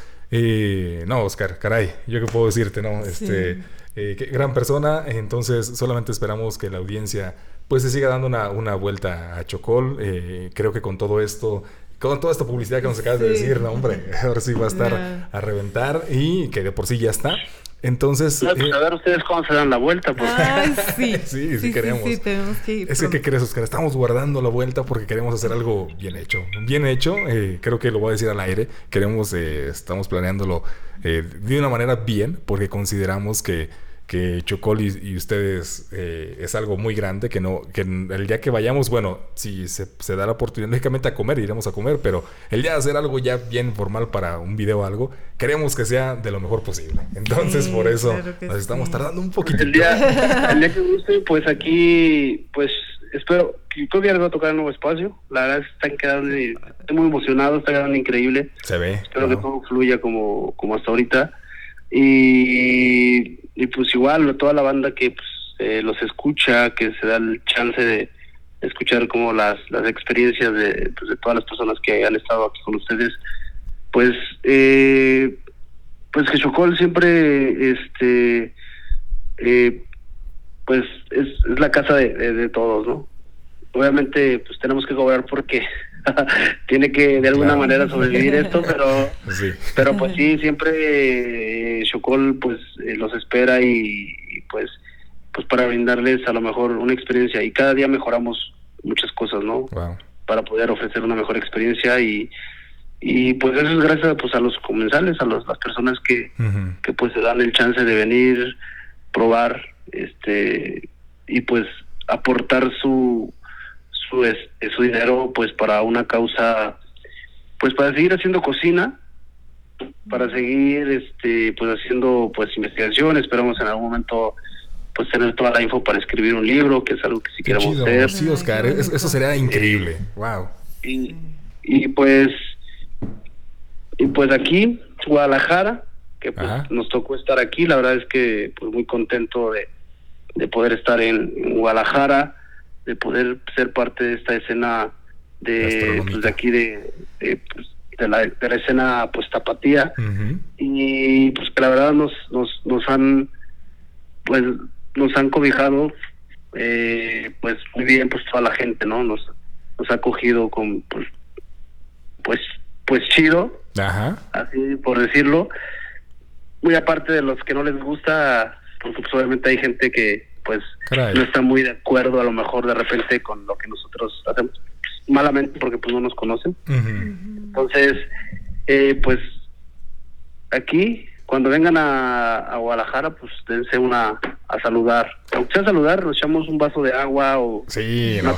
no, Oscar, caray, yo qué puedo decirte, ¿no? Este, qué gran persona. Entonces, solamente esperamos que la audiencia pues se siga dando una, una vuelta a Chocol. creo que con todo esto con toda esta publicidad que nos acabas de decir, no, hombre, ahora sí va a estar a reventar y que de por sí ya está. Entonces.
pues eh, a ver ustedes cómo se dan la vuelta. Pues.
sí.
sí, sí, queremos.
Sí, tenemos que ir
es que, ¿qué crees, Oscar? Estamos guardando la vuelta porque queremos hacer algo bien hecho. Bien hecho, eh, creo que lo voy a decir al aire. Queremos, eh, estamos planeándolo de una manera bien porque consideramos que que Chocol y, ustedes eh, es algo muy grande, que no, que el día que vayamos, bueno, si se, da la oportunidad, lógicamente a comer, iremos a comer, pero el día de hacer algo ya bien formal para un video o algo, queremos que sea de lo mejor posible. Entonces, por eso nos estamos tardando un poquito.
El día, el día que guste, pues aquí, pues espero, creo que ya les va a tocar un nuevo espacio. La verdad es que están quedando, estoy muy emocionado, está quedando increíble.
Se ve.
Espero que todo fluya como, como hasta ahorita. Y y pues igual toda la banda que pues, eh, los escucha, que se da el chance de escuchar como las, las experiencias de, pues, todas las personas que han estado aquí con ustedes, pues eh, pues que Chocol siempre este eh, pues es, la casa de, de, todos, ¿no? Obviamente pues tenemos que cobrar porque tiene que de alguna manera sobrevivir esto, pero pero pues sí, siempre eh, Chocol pues eh, los espera y, pues pues para brindarles a lo mejor una experiencia. Y cada día mejoramos muchas cosas, ¿no? Para poder ofrecer una mejor experiencia y y pues eso es gracias pues a los comensales, a las personas que, que pues se dan el chance de venir, probar, este y pues aportar su su, su dinero pues para una causa, pues para seguir haciendo cocina, para seguir este pues haciendo pues investigación, esperamos en algún momento pues tener toda la info para escribir un libro, que es algo que si queremos hacer.
Sí, Oscar, eso, sería increíble. wow.
Y, y pues Y pues aquí, Guadalajara, que pues, nos tocó estar aquí, la verdad es que pues muy contento de, de poder estar en, Guadalajara, de poder ser parte de esta escena de, pues, de aquí de, pues, de, la, de la escena pues tapatía. Y pues que la verdad nos, nos, nos han pues nos han cobijado eh, pues muy bien pues toda la gente no nos nos ha cogido con pues pues pues chido así por decirlo. Muy aparte de los que no les gusta porque pues obviamente hay gente que pues no está muy de acuerdo a lo mejor de repente con lo que nosotros hacemos. Malamente porque pues no nos conocen. Entonces eh, pues aquí cuando vengan a, Guadalajara, pues dense una a saludar. Aunque sea saludar, nos echamos un vaso de agua o
sí, una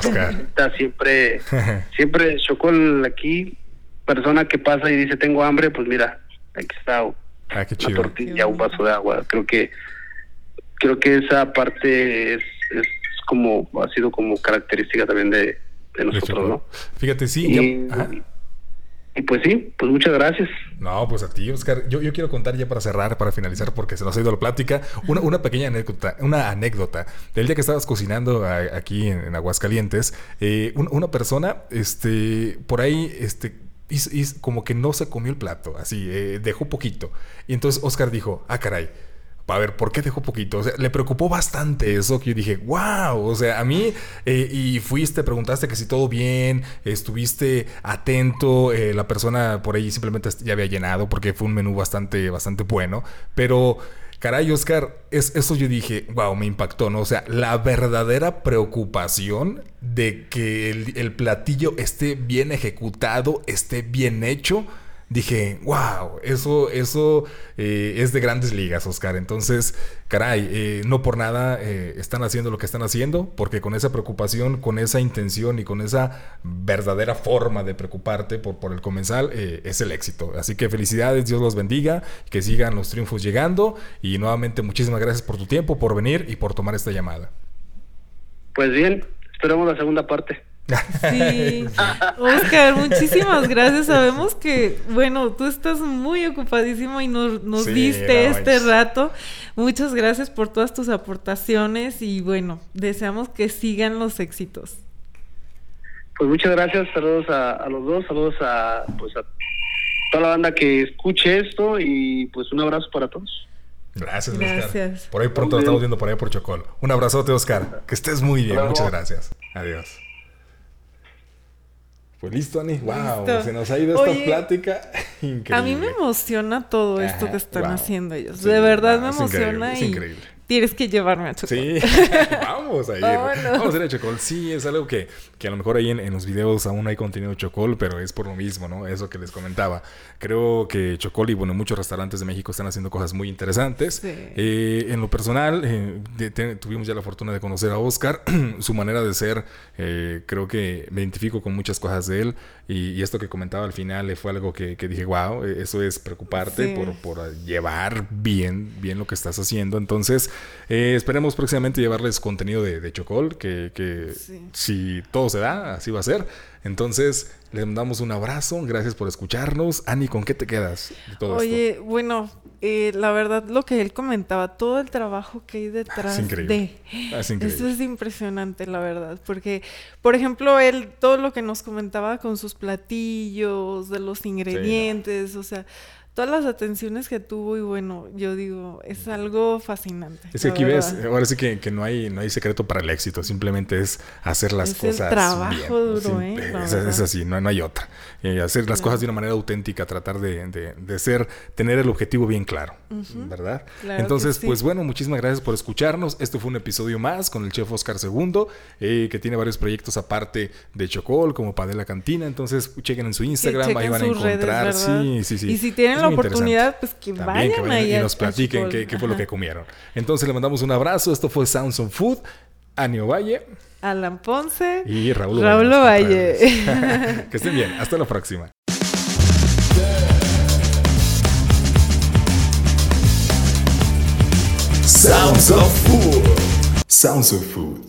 Siempre, siempre el aquí, persona que pasa y dice tengo hambre, pues mira, aquí está
ah, qué
una tortilla, un vaso de agua. Creo que creo que esa parte es, es como ha sido como característica también de, nosotros, ¿no?
Fíjate, sí.
Y pues sí, pues muchas gracias.
No, pues a ti, Oscar. Yo, yo quiero contar ya para cerrar, para finalizar, porque se nos ha ido la plática, una, una pequeña anécdota, una anécdota del día que estabas cocinando aquí en, Aguascalientes. Eh, una persona, este, por ahí, este, como que no se comió el plato, así, eh, dejó poquito. Y entonces Oscar dijo, ah, caray a ver, ¿por qué dejó poquito? O sea, le preocupó bastante eso que yo dije, wow, o sea, a mí, eh, y fuiste, preguntaste que si todo bien, estuviste atento, eh, la persona por ahí simplemente ya había llenado porque fue un menú bastante, bastante bueno, pero... Caray, Oscar, es, eso yo dije, wow, me impactó, ¿no? O sea, la verdadera preocupación de que el platillo esté bien ejecutado, esté bien hecho, dije, wow, eso, eso eh, es de grandes ligas, Oscar. Entonces, caray, eh, no por nada eh, están haciendo lo que están haciendo, porque con esa preocupación, con esa intención y con esa verdadera forma de preocuparte por, por el comensal, es el éxito. Así que felicidades, Dios los bendiga, que sigan los triunfos llegando y nuevamente muchísimas gracias por tu tiempo, por venir y por tomar esta llamada.
Pues bien, esperamos la segunda parte.
Sí, Oscar, muchísimas gracias. Sabemos que, bueno, tú estás muy ocupadísimo y nos, nos diste este rato. Muchas gracias por todas tus aportaciones y bueno, deseamos que sigan los éxitos.
Pues muchas gracias, saludos a, los dos, saludos a, pues a toda la banda que escuche esto y pues un abrazo para todos.
Gracias, gracias. Por ahí pronto lo estamos viendo por ahí por Chocol. Un abrazote, Oscar. Que estés muy bien. Muchas gracias. Adiós. Pues listo, Ani. Wow, se nos ha ido esta plática. Increíble.
A mí me emociona todo esto que están haciendo ellos. de verdad me emociona. Es increíble. Tienes que llevarme a Chocol.
Sí, vamos a ir. Vamos a ir a Chocol. Sí, es algo que, que a lo mejor ahí en, los videos aún hay contenido Chocol, pero es por lo mismo, ¿no? Eso que les comentaba. Creo que Chocol y, bueno, muchos restaurantes de México están haciendo cosas muy interesantes. Eh, en lo personal, eh, tuvimos ya la fortuna de conocer a Oscar. Su manera de ser, eh, creo que me identifico con muchas cosas de él. Y, esto que comentaba al final fue algo que, dije, wow, eso es preocuparte por, por llevar bien, bien lo que estás haciendo. Entonces, eh, esperemos próximamente llevarles contenido de, Chocol, que, si todo se da, así va a ser. Entonces, les mandamos un abrazo, gracias por escucharnos. Ani, ¿con qué te quedas
Oye, bueno, eh, la verdad, lo que él comentaba, todo el trabajo que hay detrás de... Eso es impresionante, la verdad, porque, por ejemplo, él, todo lo que nos comentaba con sus platillos, de los ingredientes, o sea todas las atenciones que tuvo y bueno, yo digo, es algo fascinante.
Es que aquí ves, ahora sí que, que, no hay no hay secreto para el éxito, simplemente es hacer las cosas
el trabajo duro, ¿eh?
Es, así, no, no hay otra. Hacer las cosas de una manera auténtica, tratar de, de, ser, tener el objetivo bien claro, ¿verdad? Entonces, pues bueno, muchísimas gracias por escucharnos. Este fue un episodio más con el chef Oscar II, eh, que tiene varios proyectos aparte de Chocol, como Padela Cantina. Entonces, chequen en su Instagram, ahí van a encontrar. sí, sí, sí.
Y si tienen la oportunidad, pues que vayan,
y nos platiquen qué, fue lo que comieron. Entonces le mandamos un abrazo. Esto fue Sounds of Food. Anio Valle.
Alan Ponce.
Y Raúl,
Raúl Valle.
que estén bien. Hasta la próxima.
Sounds of Food. Sounds of Food.